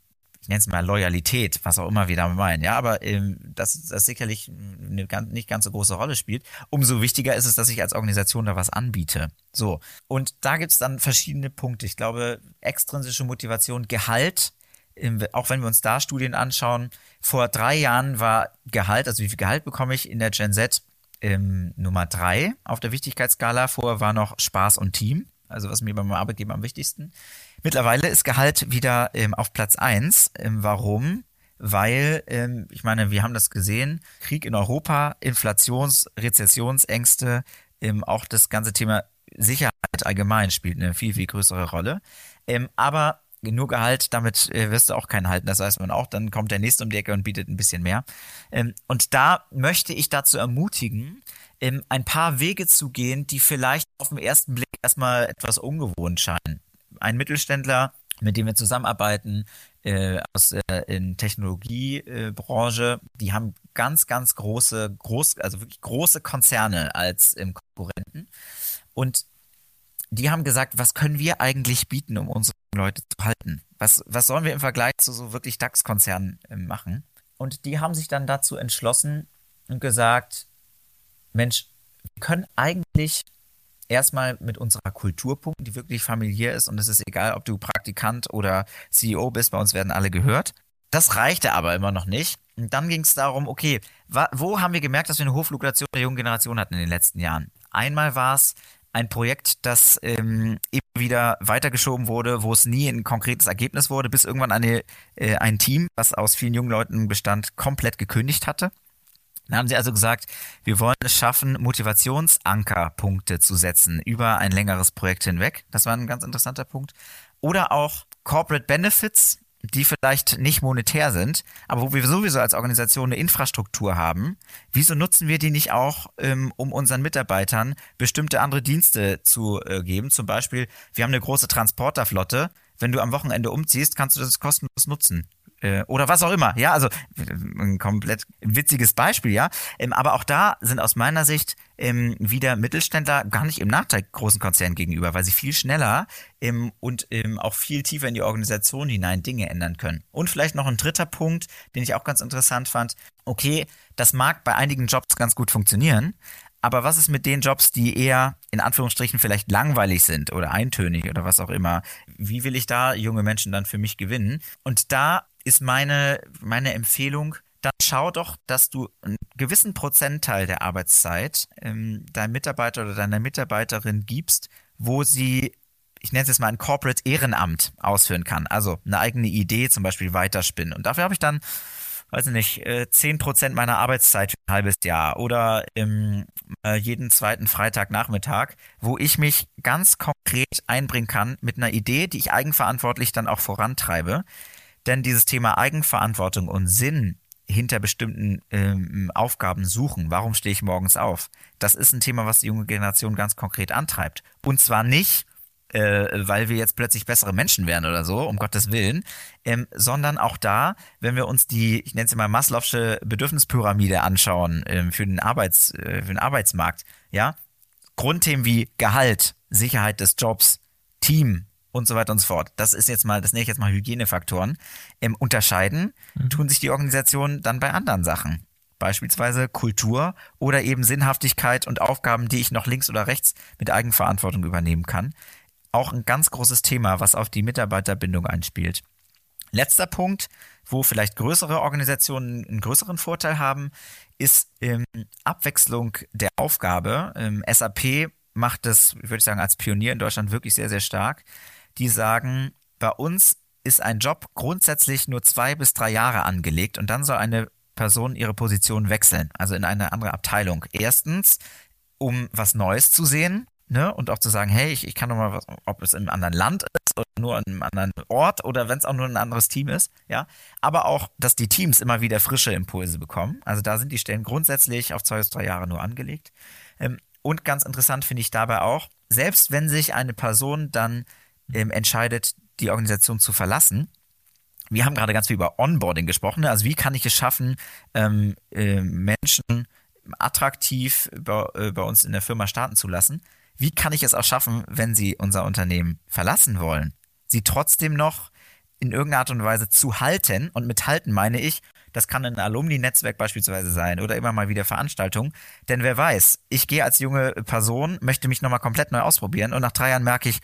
ich nenne es mal Loyalität, was auch immer wir damit meinen, ja, aber ähm, dass das sicherlich eine ganz, nicht ganz so große Rolle spielt. Umso wichtiger ist es, dass ich als Organisation da was anbiete. So. Und da gibt's dann verschiedene Punkte. Ich glaube, extrinsische Motivation, Gehalt, ähm, auch wenn wir uns da Studien anschauen, vor drei Jahren war Gehalt, also wie viel Gehalt bekomme ich in der Gen Z, ähm, Nummer drei auf der Wichtigkeitsskala. Vorher war noch Spaß und Team also was mir beim Arbeitgeber am wichtigsten. Mittlerweile ist Gehalt wieder ähm, auf Platz eins. Ähm, warum? Weil, ähm, ich meine, wir haben das gesehen, Krieg in Europa, Inflations-, Rezessionsängste, ähm, auch das ganze Thema Sicherheit allgemein spielt eine viel, viel größere Rolle. Ähm, aber nur Gehalt, damit äh, wirst du auch keinen halten. Das weiß man auch. Dann kommt der nächste um die Ecke und bietet ein bisschen mehr. Ähm, und da möchte ich dazu ermutigen, ähm, ein paar Wege zu gehen, die vielleicht auf den ersten Blick erstmal etwas ungewohnt scheinen. Ein Mittelständler, mit dem wir zusammenarbeiten, äh, aus der in Technologiebranche, äh, die haben ganz, ganz große, groß, also wirklich große Konzerne als ähm, Konkurrenten. Und die haben gesagt, was können wir eigentlich bieten, um unsere Leute zu halten? Was, was sollen wir im Vergleich zu so wirklich DAX-Konzernen äh, machen? Und die haben sich dann dazu entschlossen und gesagt, Mensch, wir können eigentlich erstmal mit unserer Kultur punkten, die wirklich familiär ist und es ist egal, ob du Praktikant oder CEO bist, bei uns werden alle gehört. Das reichte aber immer noch nicht. Und dann ging es darum, okay, wo haben wir gemerkt, dass wir eine hohe der jungen Generation hatten in den letzten Jahren? Einmal war es ein Projekt, das ähm, immer wieder weitergeschoben wurde, wo es nie ein konkretes Ergebnis wurde, bis irgendwann eine, äh, ein Team, was aus vielen jungen Leuten bestand, komplett gekündigt hatte. Dann haben sie also gesagt, wir wollen es schaffen, Motivationsankerpunkte zu setzen über ein längeres Projekt hinweg. Das war ein ganz interessanter Punkt. Oder auch Corporate Benefits, die vielleicht nicht monetär sind, aber wo wir sowieso als Organisation eine Infrastruktur haben, wieso nutzen wir die nicht auch, ähm, um unseren Mitarbeitern bestimmte andere Dienste zu äh, geben? Zum Beispiel, wir haben eine große Transporterflotte. Wenn du am Wochenende umziehst, kannst du das kostenlos nutzen äh, oder was auch immer. Ja, also ein komplett witziges Beispiel, ja. Ähm, aber auch da sind aus meiner Sicht ähm, wieder Mittelständler gar nicht im Nachteil großen Konzernen gegenüber, weil sie viel schneller ähm, und ähm, auch viel tiefer in die Organisation hinein Dinge ändern können. Und vielleicht noch ein dritter Punkt, den ich auch ganz interessant fand. Okay, das mag bei einigen Jobs ganz gut funktionieren, aber was ist mit den Jobs, die eher in Anführungsstrichen vielleicht langweilig sind oder eintönig oder was auch immer? Wie will ich da junge Menschen dann für mich gewinnen? Und da ist meine, meine Empfehlung, dann schau doch, dass du einen gewissen Prozentteil der Arbeitszeit ähm, deinem Mitarbeiter oder deiner Mitarbeiterin gibst, wo sie, ich nenne es jetzt mal ein Corporate Ehrenamt ausführen kann. Also eine eigene Idee zum Beispiel weiterspinnen. Und dafür habe ich dann, weiß ich nicht, äh, zehn Prozent meiner Arbeitszeit für ein halbes Jahr oder im, äh, jeden zweiten Freitagnachmittag, wo ich mich ganz konkret einbringen kann mit einer Idee, die ich eigenverantwortlich dann auch vorantreibe. Denn dieses Thema Eigenverantwortung und Sinn hinter bestimmten ähm, Aufgaben suchen. Warum stehe ich morgens auf? Das ist ein Thema, was die junge Generation ganz konkret antreibt. Und zwar nicht, äh, weil wir jetzt plötzlich bessere Menschen werden oder so, um Gottes Willen, ähm, sondern auch da, wenn wir uns die, ich nenne es mal Maslow'sche Bedürfnispyramide anschauen ähm, für, den Arbeits, äh, für den Arbeitsmarkt, ja, Grundthemen wie Gehalt, Sicherheit des Jobs, Team, und so weiter und so fort. Das ist jetzt mal, das nenne ich jetzt mal Hygienefaktoren. Im Unterscheiden mhm. tun sich die Organisationen dann bei anderen Sachen. Beispielsweise Kultur oder eben Sinnhaftigkeit und Aufgaben, die ich noch links oder rechts mit Eigenverantwortung übernehmen kann. Auch ein ganz großes Thema, was auf die Mitarbeiterbindung einspielt. Letzter Punkt, wo vielleicht größere Organisationen einen größeren Vorteil haben, ist ähm, Abwechslung der Aufgabe. Ähm, SAP macht das, würde ich sagen, als Pionier in Deutschland wirklich sehr, sehr stark die sagen, bei uns ist ein Job grundsätzlich nur zwei bis drei Jahre angelegt und dann soll eine Person ihre Position wechseln, also in eine andere Abteilung. Erstens, um was Neues zu sehen, ne, und auch zu sagen, hey, ich, ich kann doch mal was, ob es im anderen Land ist oder nur an einem anderen Ort oder wenn es auch nur ein anderes Team ist, ja. Aber auch, dass die Teams immer wieder frische Impulse bekommen. Also da sind die Stellen grundsätzlich auf zwei bis drei Jahre nur angelegt. Ähm, und ganz interessant finde ich dabei auch, selbst wenn sich eine Person dann ähm, entscheidet, die Organisation zu verlassen. Wir haben gerade ganz viel über Onboarding gesprochen. Ne? Also wie kann ich es schaffen, ähm, äh, Menschen attraktiv bei, äh, bei uns in der Firma starten zu lassen? Wie kann ich es auch schaffen, wenn sie unser Unternehmen verlassen wollen, sie trotzdem noch in irgendeiner Art und Weise zu halten? Und mit halten meine ich, das kann ein Alumni-Netzwerk beispielsweise sein oder immer mal wieder Veranstaltungen. Denn wer weiß, ich gehe als junge Person, möchte mich nochmal komplett neu ausprobieren und nach drei Jahren merke ich,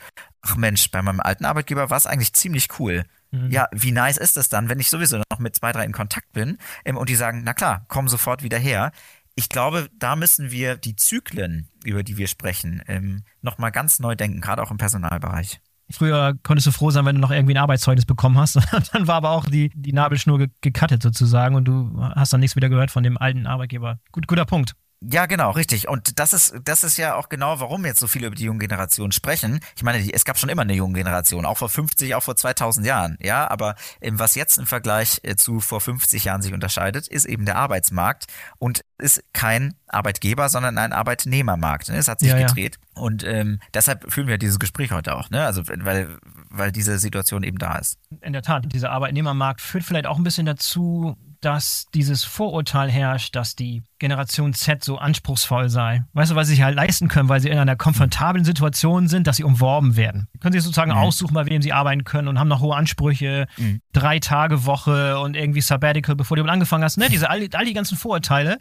ach Mensch, bei meinem alten Arbeitgeber war es eigentlich ziemlich cool. Mhm. Ja, wie nice ist es dann, wenn ich sowieso noch mit zwei, drei in Kontakt bin ähm, und die sagen, na klar, komm sofort wieder her. Ich glaube, da müssen wir die Zyklen, über die wir sprechen, ähm, nochmal ganz neu denken, gerade auch im Personalbereich. Früher konntest du froh sein, wenn du noch irgendwie ein Arbeitszeugnis bekommen hast. dann war aber auch die, die Nabelschnur gecuttet sozusagen und du hast dann nichts wieder gehört von dem alten Arbeitgeber. Gut, guter Punkt. Ja, genau, richtig. Und das ist, das ist ja auch genau, warum jetzt so viele über die junge Generation sprechen. Ich meine, die, es gab schon immer eine junge Generation, auch vor 50, auch vor 2000 Jahren, ja. Aber ähm, was jetzt im Vergleich äh, zu vor 50 Jahren sich unterscheidet, ist eben der Arbeitsmarkt und ist kein Arbeitgeber, sondern ein Arbeitnehmermarkt. Ne? Es hat sich ja, gedreht. Ja. Und ähm, deshalb führen wir dieses Gespräch heute auch, ne? Also, weil, weil diese Situation eben da ist. In der Tat, dieser Arbeitnehmermarkt führt vielleicht auch ein bisschen dazu, dass dieses Vorurteil herrscht, dass die Generation Z so anspruchsvoll sei. Weißt du, weil sie sich halt leisten können, weil sie in einer komfortablen Situation sind, dass sie umworben werden. Sie können sich sozusagen mhm. aussuchen, bei wem sie arbeiten können und haben noch hohe Ansprüche, mhm. drei Tage Woche und irgendwie Sabbatical, bevor du angefangen hast. Ne? Diese, all, all die ganzen Vorurteile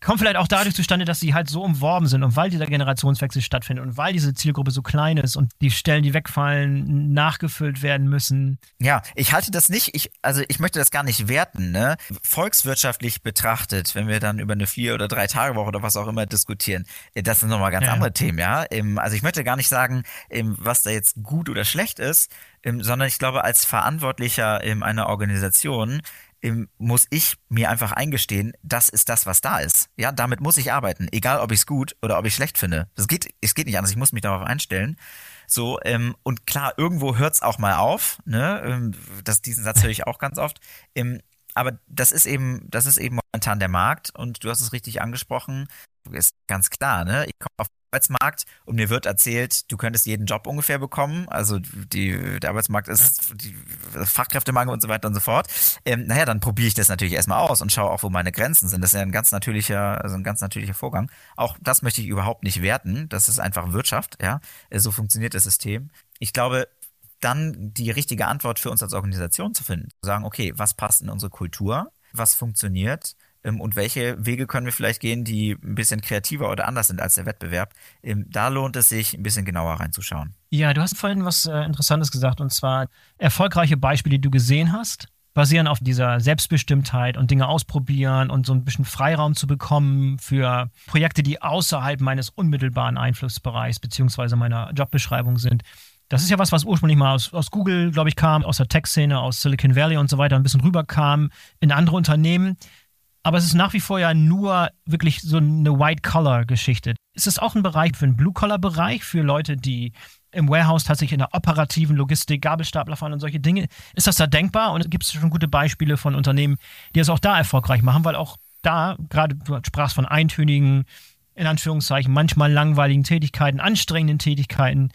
kommt vielleicht auch dadurch zustande, dass sie halt so umworben sind und weil dieser Generationswechsel stattfindet und weil diese Zielgruppe so klein ist und die Stellen, die wegfallen, nachgefüllt werden müssen. Ja, ich halte das nicht, ich, also ich möchte das gar nicht werten, ne? Volkswirtschaftlich betrachtet, wenn wir dann über eine vier- oder drei Tage Woche oder was auch immer diskutieren, äh, das sind nochmal ganz ja. andere Themen, ja. Ähm, also ich möchte gar nicht sagen, ähm, was da jetzt gut oder schlecht ist, ähm, sondern ich glaube, als Verantwortlicher einer Organisation muss ich mir einfach eingestehen, das ist das, was da ist. Ja, damit muss ich arbeiten, egal ob ich es gut oder ob ich schlecht finde. Das geht, es geht nicht anders. Ich muss mich darauf einstellen. So, ähm, und klar, irgendwo hört's auch mal auf, ne? Ähm, das, diesen Satz höre ich auch ganz oft. Ähm, aber das ist eben, das ist eben momentan der Markt und du hast es richtig angesprochen. Ist ganz klar, ne? Ich komme auf Arbeitsmarkt und mir wird erzählt, du könntest jeden Job ungefähr bekommen. Also die, der Arbeitsmarkt ist die, Fachkräftemangel und so weiter und so fort. Ähm, naja, dann probiere ich das natürlich erstmal aus und schaue auch, wo meine Grenzen sind. Das ist ja ein ganz natürlicher, also ein ganz natürlicher Vorgang. Auch das möchte ich überhaupt nicht werten. Das ist einfach Wirtschaft, ja. So funktioniert das System. Ich glaube, dann die richtige Antwort für uns als Organisation zu finden. Zu sagen, okay, was passt in unsere Kultur? Was funktioniert? ähm, und welche Wege können wir vielleicht gehen, die ein bisschen kreativer oder anders sind als der Wettbewerb. Ähm, da lohnt es sich, ein bisschen genauer reinzuschauen. Ja, du hast vorhin was äh, Interessantes gesagt und zwar erfolgreiche Beispiele, die du gesehen hast, basieren auf dieser Selbstbestimmtheit und Dinge ausprobieren und so ein bisschen Freiraum zu bekommen für Projekte, die außerhalb meines unmittelbaren Einflussbereichs beziehungsweise meiner Jobbeschreibung sind. Das ist ja was, was ursprünglich mal aus, aus Google, glaube ich, kam, aus der Tech-Szene, aus Silicon Valley und so weiter, ein bisschen rüberkam in andere Unternehmen. Aber es ist nach wie vor ja nur wirklich so eine White-Collar-Geschichte. Ist es auch ein Bereich für einen Blue-Collar-Bereich, für Leute, die im Warehouse tatsächlich in der operativen Logistik, Gabelstapler fahren und solche Dinge? Ist das da denkbar? Und gibt es schon gute Beispiele von Unternehmen, die es auch da erfolgreich machen? Weil auch da, gerade du sprachst von eintönigen, in Anführungszeichen, manchmal langweiligen Tätigkeiten, anstrengenden Tätigkeiten,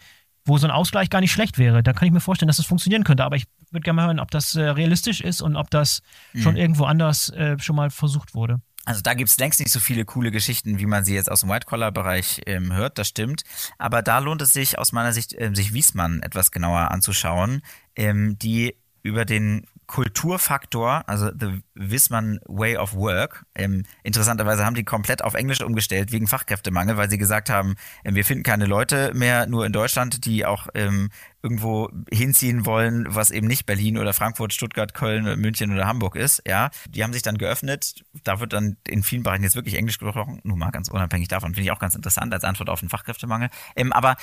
wo so ein Ausgleich gar nicht schlecht wäre. Da kann ich mir vorstellen, dass das funktionieren könnte. Aber ich würde gerne mal hören, ob das äh, realistisch ist und ob das mhm. schon irgendwo anders äh, schon mal versucht wurde. Also da gibt es längst nicht so viele coole Geschichten, wie man sie jetzt aus dem White-Collar-Bereich ähm, hört, das stimmt. Aber da lohnt es sich aus meiner Sicht, ähm, sich Wiesmann etwas genauer anzuschauen, ähm, die über den Kulturfaktor, also The Wisman Way of Work. Ähm, interessanterweise haben die komplett auf Englisch umgestellt wegen Fachkräftemangel, weil sie gesagt haben, äh, wir finden keine Leute mehr nur in Deutschland, die auch ähm, irgendwo hinziehen wollen, was eben nicht Berlin oder Frankfurt, Stuttgart, Köln, München oder Hamburg ist. Ja, die haben sich dann geöffnet. Da wird dann in vielen Bereichen jetzt wirklich Englisch gesprochen. Nur mal ganz unabhängig davon finde ich auch ganz interessant als Antwort auf den Fachkräftemangel. Ähm, aber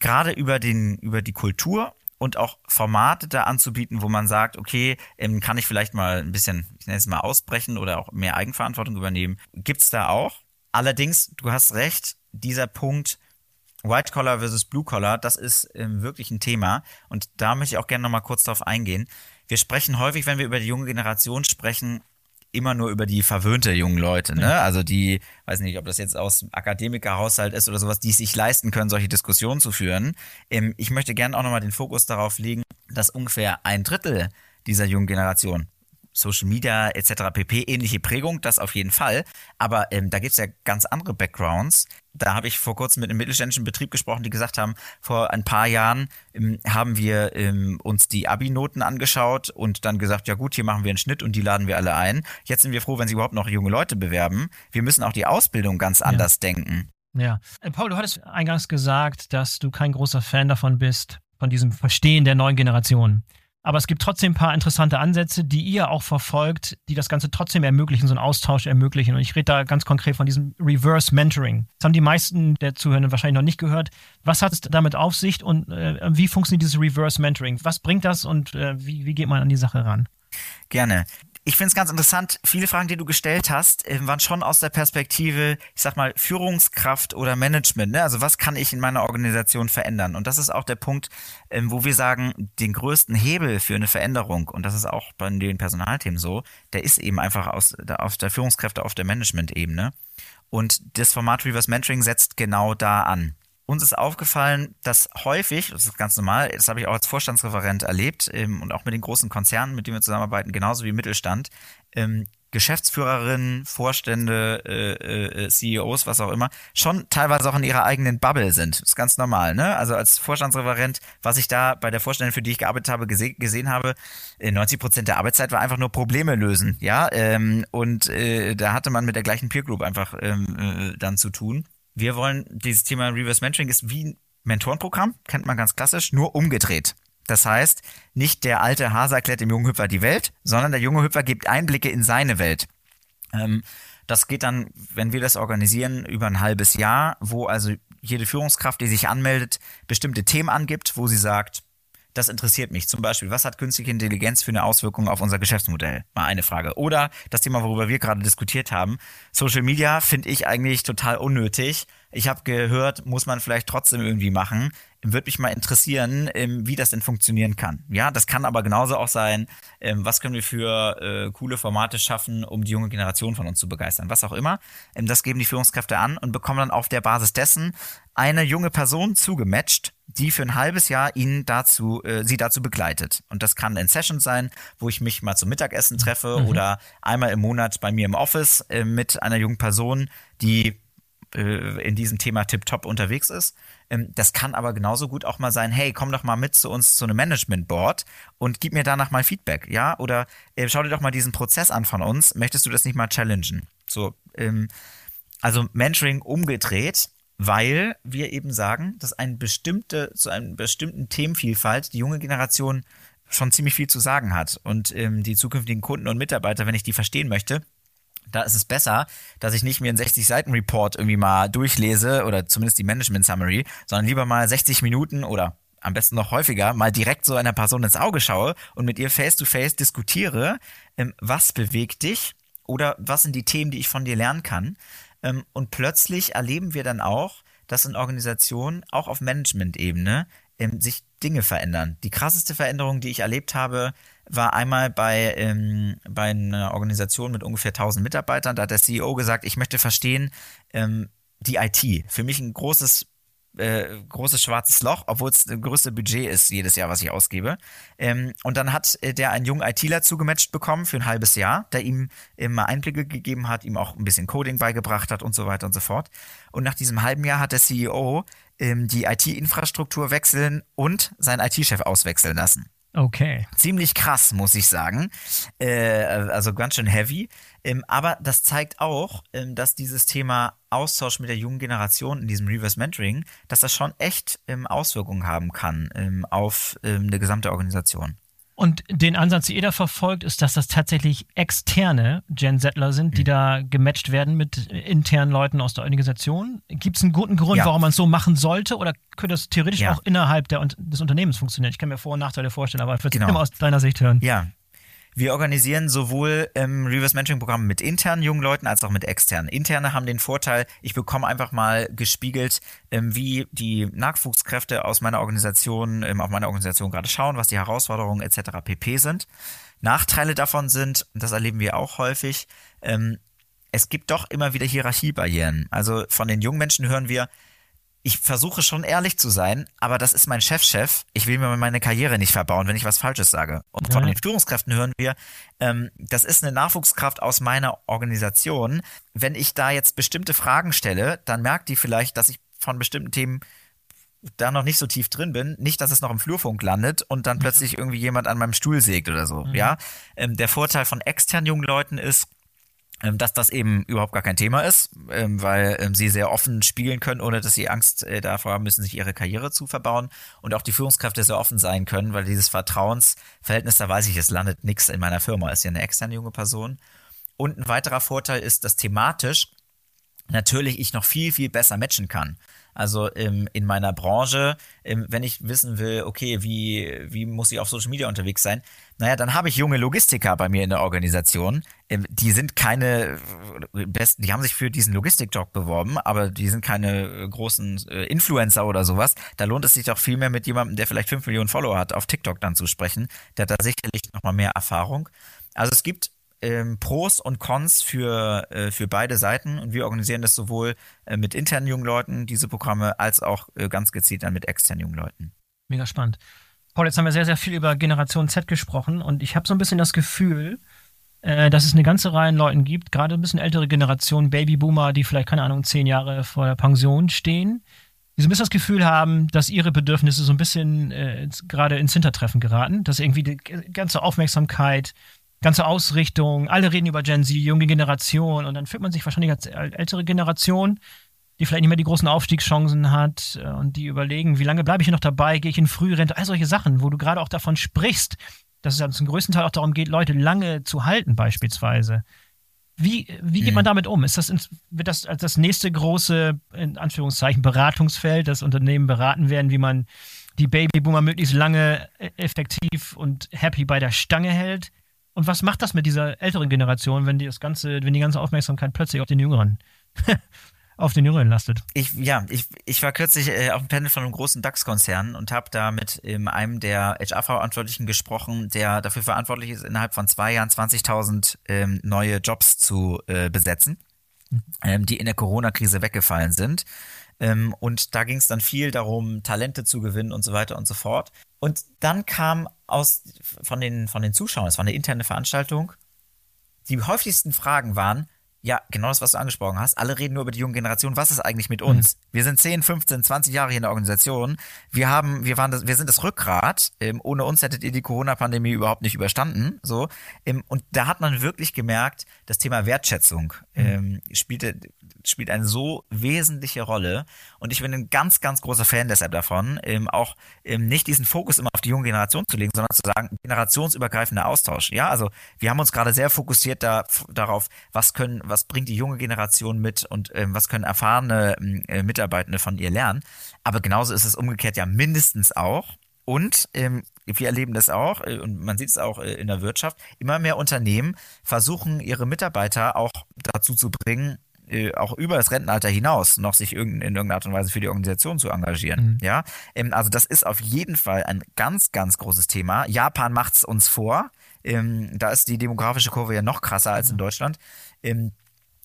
gerade über den über die Kultur und auch Formate da anzubieten, wo man sagt, okay, ähm, kann ich vielleicht mal ein bisschen, ich nenne es mal ausbrechen oder auch mehr Eigenverantwortung übernehmen. Gibt's da auch. Allerdings, du hast recht, dieser Punkt White Collar versus Blue Collar, das ist ähm, wirklich ein Thema und da möchte ich auch gerne nochmal kurz drauf eingehen. Wir sprechen häufig, wenn wir über die junge Generation sprechen, immer nur über die verwöhnte jungen Leute, ne? Also die, weiß nicht, ob das jetzt aus Akademikerhaushalt ist oder sowas, die es sich leisten können, solche Diskussionen zu führen. Ähm, ich möchte gerne auch nochmal den Fokus darauf legen, dass ungefähr ein Drittel dieser jungen Generation Social Media etc. pp. ähnliche Prägung, das auf jeden Fall. Aber ähm, da gibt's ja ganz andere Backgrounds. Da habe ich vor kurzem mit einem mittelständischen Betrieb gesprochen, die gesagt haben, vor ein paar Jahren ähm, haben wir ähm, uns die Abi-Noten angeschaut und dann gesagt, ja gut, hier machen wir einen Schnitt und die laden wir alle ein. Jetzt sind wir froh, wenn sie überhaupt noch junge Leute bewerben. Wir müssen auch die Ausbildung ganz anders ja. denken. Ja. Äh, Paul, du hattest eingangs gesagt, dass du kein großer Fan davon bist, von diesem Verstehen der neuen Generation. Aber es gibt trotzdem ein paar interessante Ansätze, die ihr auch verfolgt, die das Ganze trotzdem ermöglichen, so einen Austausch ermöglichen. Und ich rede da ganz konkret von diesem Reverse Mentoring. Das haben die meisten der Zuhörenden wahrscheinlich noch nicht gehört. Was hat es damit auf sich und äh, wie funktioniert dieses Reverse Mentoring? Was bringt das und äh, wie, wie geht man an die Sache ran? Gerne Ich finde es ganz interessant, viele Fragen, die du gestellt hast, äh, waren schon aus der Perspektive, ich sag mal, Führungskraft oder Management. Ne? Also was kann ich in meiner Organisation verändern? Und das ist auch der Punkt, ähm, wo wir sagen, den größten Hebel für eine Veränderung, und das ist auch bei den Personalthemen so, der ist eben einfach aus, auf der Führungskräfte, auf der Management-Ebene. Und das Format Reverse Mentoring setzt genau da an uns ist aufgefallen, dass häufig, das ist ganz normal, das habe ich auch als Vorstandsreferent erlebt ähm, und auch mit den großen Konzernen, mit denen wir zusammenarbeiten, genauso wie Mittelstand, ähm, Geschäftsführerinnen, Vorstände, äh, äh, CEOs, was auch immer, schon teilweise auch in ihrer eigenen Bubble sind. Das ist ganz normal, ne? Also als Vorstandsreferent, was ich da bei der Vorständin, für die ich gearbeitet habe, gese gesehen habe, 90 äh, Prozent der Arbeitszeit war einfach nur Probleme lösen, ja? Ähm, und äh, da hatte man mit der gleichen Peer Group einfach ähm, äh, dann zu tun. Wir wollen, dieses Thema Reverse Mentoring ist wie ein Mentorenprogramm, kennt man ganz klassisch, nur umgedreht. Das heißt, nicht der alte Hase erklärt dem jungen Hüpfer die Welt, sondern der junge Hüpfer gibt Einblicke in seine Welt. Ähm, das geht dann, wenn wir das organisieren, über ein halbes Jahr, wo also jede Führungskraft, die sich anmeldet, bestimmte Themen angibt, wo sie sagt, das interessiert mich. Zum Beispiel, was hat künstliche Intelligenz für eine Auswirkung auf unser Geschäftsmodell? Mal eine Frage. Oder das Thema, worüber wir gerade diskutiert haben. Social Media finde ich eigentlich total unnötig. Ich habe gehört, muss man vielleicht trotzdem irgendwie machen. Würde mich mal interessieren, ähm, wie das denn funktionieren kann. Ja, das kann aber genauso auch sein, ähm, was können wir für äh, coole Formate schaffen, um die junge Generation von uns zu begeistern. Was auch immer. Ähm, das geben die Führungskräfte an und bekommen dann auf der Basis dessen eine junge Person zugematcht, die für ein halbes Jahr ihn dazu, äh, sie dazu begleitet. Und das kann in Sessions sein, wo ich mich mal zum Mittagessen treffe mhm. oder einmal im Monat bei mir im Office äh, mit einer jungen Person, die äh, in diesem Thema tiptop unterwegs ist. Ähm, das kann aber genauso gut auch mal sein, hey, komm doch mal mit zu uns zu einem Management Board und gib mir danach mal Feedback, ja? Oder äh, schau dir doch mal diesen Prozess an von uns. Möchtest du das nicht mal challengen? So, ähm, also Mentoring umgedreht weil wir eben sagen, dass ein bestimmte, zu einem bestimmten Themenvielfalt die junge Generation schon ziemlich viel zu sagen hat. Und ähm, die zukünftigen Kunden und Mitarbeiter, wenn ich die verstehen möchte, da ist es besser, dass ich nicht mir einen 60-Seiten-Report irgendwie mal durchlese oder zumindest die Management-Summary, sondern lieber mal 60 Minuten oder am besten noch häufiger mal direkt so einer Person ins Auge schaue und mit ihr face-to-face -face diskutiere, ähm, was bewegt dich oder was sind die Themen, die ich von dir lernen kann. Ähm, und plötzlich erleben wir dann auch, dass in Organisationen, auch auf Management-Ebene, ähm, sich Dinge verändern. Die krasseste Veränderung, die ich erlebt habe, war einmal bei, ähm, bei einer Organisation mit ungefähr 1000 Mitarbeitern. Da hat der CEO gesagt, ich möchte verstehen, ähm, die IT. Für mich ein großes äh, großes schwarzes Loch, obwohl es das größte Budget ist jedes Jahr, was ich ausgebe. Ähm, und dann hat äh, der einen jungen ITler zugematcht bekommen für ein halbes Jahr, der ihm immer Einblicke gegeben hat, ihm auch ein bisschen Coding beigebracht hat und so weiter und so fort. Und nach diesem halben Jahr hat der CEO ähm, die IT-Infrastruktur wechseln und seinen IT-Chef auswechseln lassen. Okay. Ziemlich krass, muss ich sagen. Äh, also ganz schön heavy. Ähm, aber das zeigt auch, ähm, dass dieses Thema Austausch mit der jungen Generation in diesem Reverse Mentoring, dass das schon echt ähm, Auswirkungen haben kann ähm, auf ähm, eine gesamte Organisation. Und den Ansatz, den ihr da verfolgt, ist, dass das tatsächlich externe Gen Settler sind, die mhm. da gematcht werden mit internen Leuten aus der Organisation. Gibt es einen guten Grund, ja. warum man es so machen sollte? Oder könnte das theoretisch ja. auch innerhalb der, des Unternehmens funktionieren? Ich kann mir Vor- und Nachteile vorstellen, aber ich würde es genau. immer aus deiner Sicht hören. Ja, wir organisieren sowohl ähm, Reverse Mentoring Programme mit internen jungen Leuten als auch mit externen. Interne haben den Vorteil, ich bekomme einfach mal gespiegelt, ähm, wie die Nachwuchskräfte aus meiner Organisation, ähm, auf meiner Organisation gerade schauen, was die Herausforderungen etc. pp sind. Nachteile davon sind, das erleben wir auch häufig, ähm, es gibt doch immer wieder Hierarchiebarrieren. Also von den jungen Menschen hören wir, ich versuche schon ehrlich zu sein, aber das ist mein Chefchef. Ich will mir meine Karriere nicht verbauen, wenn ich was Falsches sage. Und von den Führungskräften hören wir, ähm, das ist eine Nachwuchskraft aus meiner Organisation. Wenn ich da jetzt bestimmte Fragen stelle, dann merkt die vielleicht, dass ich von bestimmten Themen da noch nicht so tief drin bin, nicht, dass es noch im Flurfunk landet und dann plötzlich irgendwie jemand an meinem Stuhl sägt oder so. Mhm. Ja, ähm, der Vorteil von externen jungen Leuten ist, dass das eben überhaupt gar kein Thema ist, ähm, weil ähm, sie sehr offen spielen können, ohne dass sie Angst äh, davor haben müssen, sich ihre Karriere zu verbauen und auch die Führungskräfte sehr offen sein können, weil dieses Vertrauensverhältnis, da weiß ich, es landet nichts in meiner Firma, ist ja eine externe junge Person. Und ein weiterer Vorteil ist, dass thematisch natürlich ich noch viel, viel besser matchen kann. Also ähm, in meiner Branche, ähm, wenn ich wissen will, okay, wie, wie muss ich auf Social Media unterwegs sein, naja, dann habe ich junge Logistiker bei mir in der Organisation. Ähm, die sind keine äh, besten, die haben sich für diesen Logistikjob beworben, aber die sind keine äh, großen äh, Influencer oder sowas. Da lohnt es sich doch viel mehr mit jemandem, der vielleicht fünf Millionen Follower hat, auf TikTok dann zu sprechen. Der hat da sicherlich nochmal mehr Erfahrung. Also es gibt ähm, Pros und Cons für, äh, für beide Seiten und wir organisieren das sowohl äh, mit internen jungen Leuten, diese Programme, als auch äh, ganz gezielt dann mit externen jungen Leuten. Mega spannend. Paul, jetzt haben wir sehr, sehr viel über Generation Z gesprochen und ich habe so ein bisschen das Gefühl, äh, dass es eine ganze Reihe an Leuten gibt, gerade ein bisschen ältere Generationen, Babyboomer, die vielleicht, keine Ahnung, zehn Jahre vor der Pension stehen, die so ein bisschen das Gefühl haben, dass ihre Bedürfnisse so ein bisschen äh, gerade ins Hintertreffen geraten, dass irgendwie die ganze Aufmerksamkeit, ganze Ausrichtung, alle reden über Gen Z, junge Generation und dann fühlt man sich wahrscheinlich als ältere Generation, die vielleicht nicht mehr die großen Aufstiegschancen hat äh, und die überlegen, wie lange bleibe ich hier noch dabei, gehe ich in Frührente, all solche Sachen, wo du gerade auch davon sprichst, dass es zum größten Teil auch darum geht, Leute lange zu halten beispielsweise. Wie, wie geht man mhm. damit um? Ist das, wird das als das nächste große, in Anführungszeichen, Beratungsfeld, das Unternehmen beraten werden, wie man die Babyboomer möglichst lange äh, effektiv und happy bei der Stange hält? Und was macht das mit dieser älteren Generation, wenn die das ganze, wenn die ganze Aufmerksamkeit plötzlich auf den Jüngeren, auf den Jüngeren lastet? Ich, ja, ich, ich war kürzlich äh, auf dem Panel von einem großen DAX-Konzern und habe da mit ähm, einem der HR-Verantwortlichen gesprochen, der dafür verantwortlich ist, innerhalb von zwei Jahren 20.000 ähm, neue Jobs zu äh, besetzen, mhm. ähm, die in der Corona-Krise weggefallen sind. Ähm, und da ging es dann viel darum, Talente zu gewinnen und so weiter und so fort. Und dann kam aus, von den, von den Zuschauern, es war eine interne Veranstaltung, die häufigsten Fragen waren, ja, genau das, was du angesprochen hast. Alle reden nur über die junge Generation. Was ist eigentlich mit uns? Mhm. Wir sind 10, 15, 20 Jahre hier in der Organisation. Wir haben, wir waren das, wir sind das Rückgrat. Ähm, ohne uns hättet ihr die Corona-Pandemie überhaupt nicht überstanden. So. Ähm, und da hat man wirklich gemerkt, das Thema Wertschätzung mhm. ähm, spielte, spielt eine so wesentliche Rolle. Und ich bin ein ganz, ganz großer Fan deshalb davon, ähm, auch ähm, nicht diesen Fokus immer auf die junge Generation zu legen, sondern zu sagen, generationsübergreifender Austausch. Ja, also wir haben uns gerade sehr fokussiert da, darauf, was können, was bringt die junge Generation mit und ähm, was können erfahrene äh, Mitarbeitende von ihr lernen. Aber genauso ist es umgekehrt ja mindestens auch. Und ähm, wir erleben das auch, äh, und man sieht es auch äh, in der Wirtschaft, immer mehr Unternehmen versuchen, ihre Mitarbeiter auch dazu zu bringen, äh, auch über das Rentenalter hinaus noch sich in irgendeiner Art und Weise für die Organisation zu engagieren. Mhm. Ja, ähm, also das ist auf jeden Fall ein ganz, ganz großes Thema. Japan macht es uns vor. Ähm, da ist die demografische Kurve ja noch krasser als in Deutschland.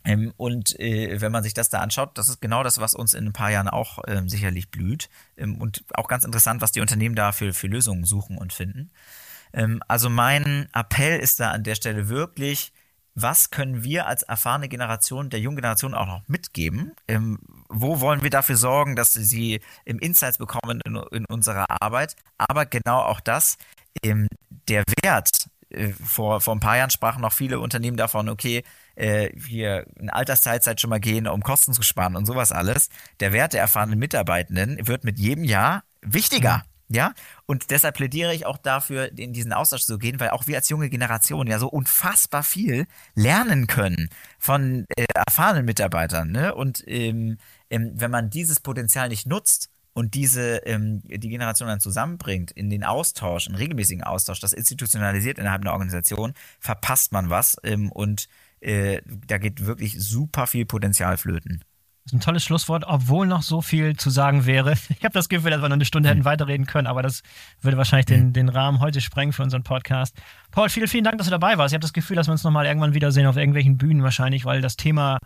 Ähm, ähm, und äh, wenn man sich das da anschaut, das ist genau das, was uns in ein paar Jahren auch ähm, sicherlich blüht. Ähm, und auch ganz interessant, was die Unternehmen da für, für Lösungen suchen und finden. Ähm, also mein Appell ist da an der Stelle wirklich, was können wir als erfahrene Generation der jungen Generation auch noch mitgeben? Ähm, wo wollen wir dafür sorgen, dass sie im Insights bekommen in, in unserer Arbeit? Aber genau auch das, ähm, der Wert, äh, vor, vor ein paar Jahren sprachen noch viele Unternehmen davon, okay, äh, hier in Altersteilzeit schon mal gehen, um Kosten zu sparen und sowas alles. Der Wert der erfahrenen Mitarbeitenden wird mit jedem Jahr wichtiger. Mhm. Ja, und deshalb plädiere ich auch dafür, in diesen Austausch zu gehen, weil auch wir als junge Generation ja so unfassbar viel lernen können von äh, erfahrenen Mitarbeitern. Ne? Und ähm, ähm, wenn man dieses Potenzial nicht nutzt und diese ähm, die Generation dann zusammenbringt in den Austausch, einen regelmäßigen Austausch, das institutionalisiert innerhalb einer Organisation, verpasst man was ähm, und äh, da geht wirklich super viel Potenzial flöten. Das ist ein tolles Schlusswort, obwohl noch so viel zu sagen wäre. Ich habe das Gefühl, dass wir noch eine Stunde hätten hm. weiterreden können, aber das würde wahrscheinlich den, hm. den Rahmen heute sprengen für unseren Podcast. Paul, vielen, vielen Dank, dass du dabei warst. Ich habe das Gefühl, dass wir uns nochmal irgendwann wiedersehen auf irgendwelchen Bühnen wahrscheinlich, weil das Thema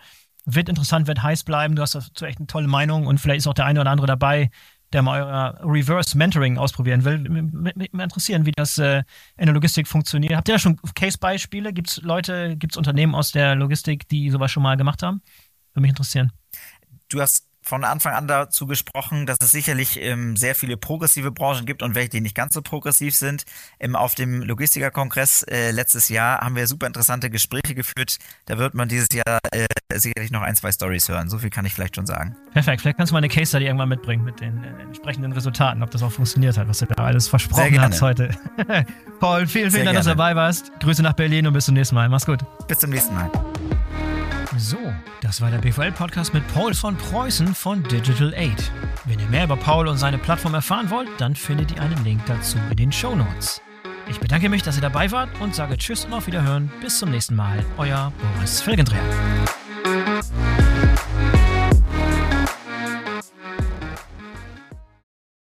wird interessant, wird heiß bleiben. Du hast dazu echt eine tolle Meinung und vielleicht ist auch der eine oder andere dabei, der mal euer Reverse Mentoring ausprobieren will. Mich interessieren, wie das äh, in der Logistik funktioniert. Habt ihr da schon Case-Beispiele? Gibt es Leute, gibt es Unternehmen aus der Logistik, die sowas schon mal gemacht haben? Würde mich interessieren. Du hast von Anfang an dazu gesprochen, dass es sicherlich ähm, sehr viele progressive Branchen gibt und welche, die nicht ganz so progressiv sind. Ähm, auf dem Logistiker-Kongress äh, letztes Jahr haben wir super interessante Gespräche geführt. Da wird man dieses Jahr äh, sicherlich noch ein, zwei Stories hören. So viel kann ich vielleicht schon sagen. Perfekt. Vielleicht kannst du mal eine Case Study irgendwann mitbringen mit den äh, entsprechenden Resultaten, ob das auch funktioniert hat, was du da alles versprochen hast heute. Paul, vielen, vielen Dank, dass du dabei warst. Grüße nach Berlin und bis zum nächsten Mal. Mach's gut. Bis zum nächsten Mal. So, das war der BVL-Podcast mit Paul von Preußen von Digital Aid. Wenn ihr mehr über Paul und seine Plattform erfahren wollt, dann findet ihr einen Link dazu in den Show Notes. Ich bedanke mich, dass ihr dabei wart und sage Tschüss und auf Wiederhören. Bis zum nächsten Mal. Euer Boris Felgendreher.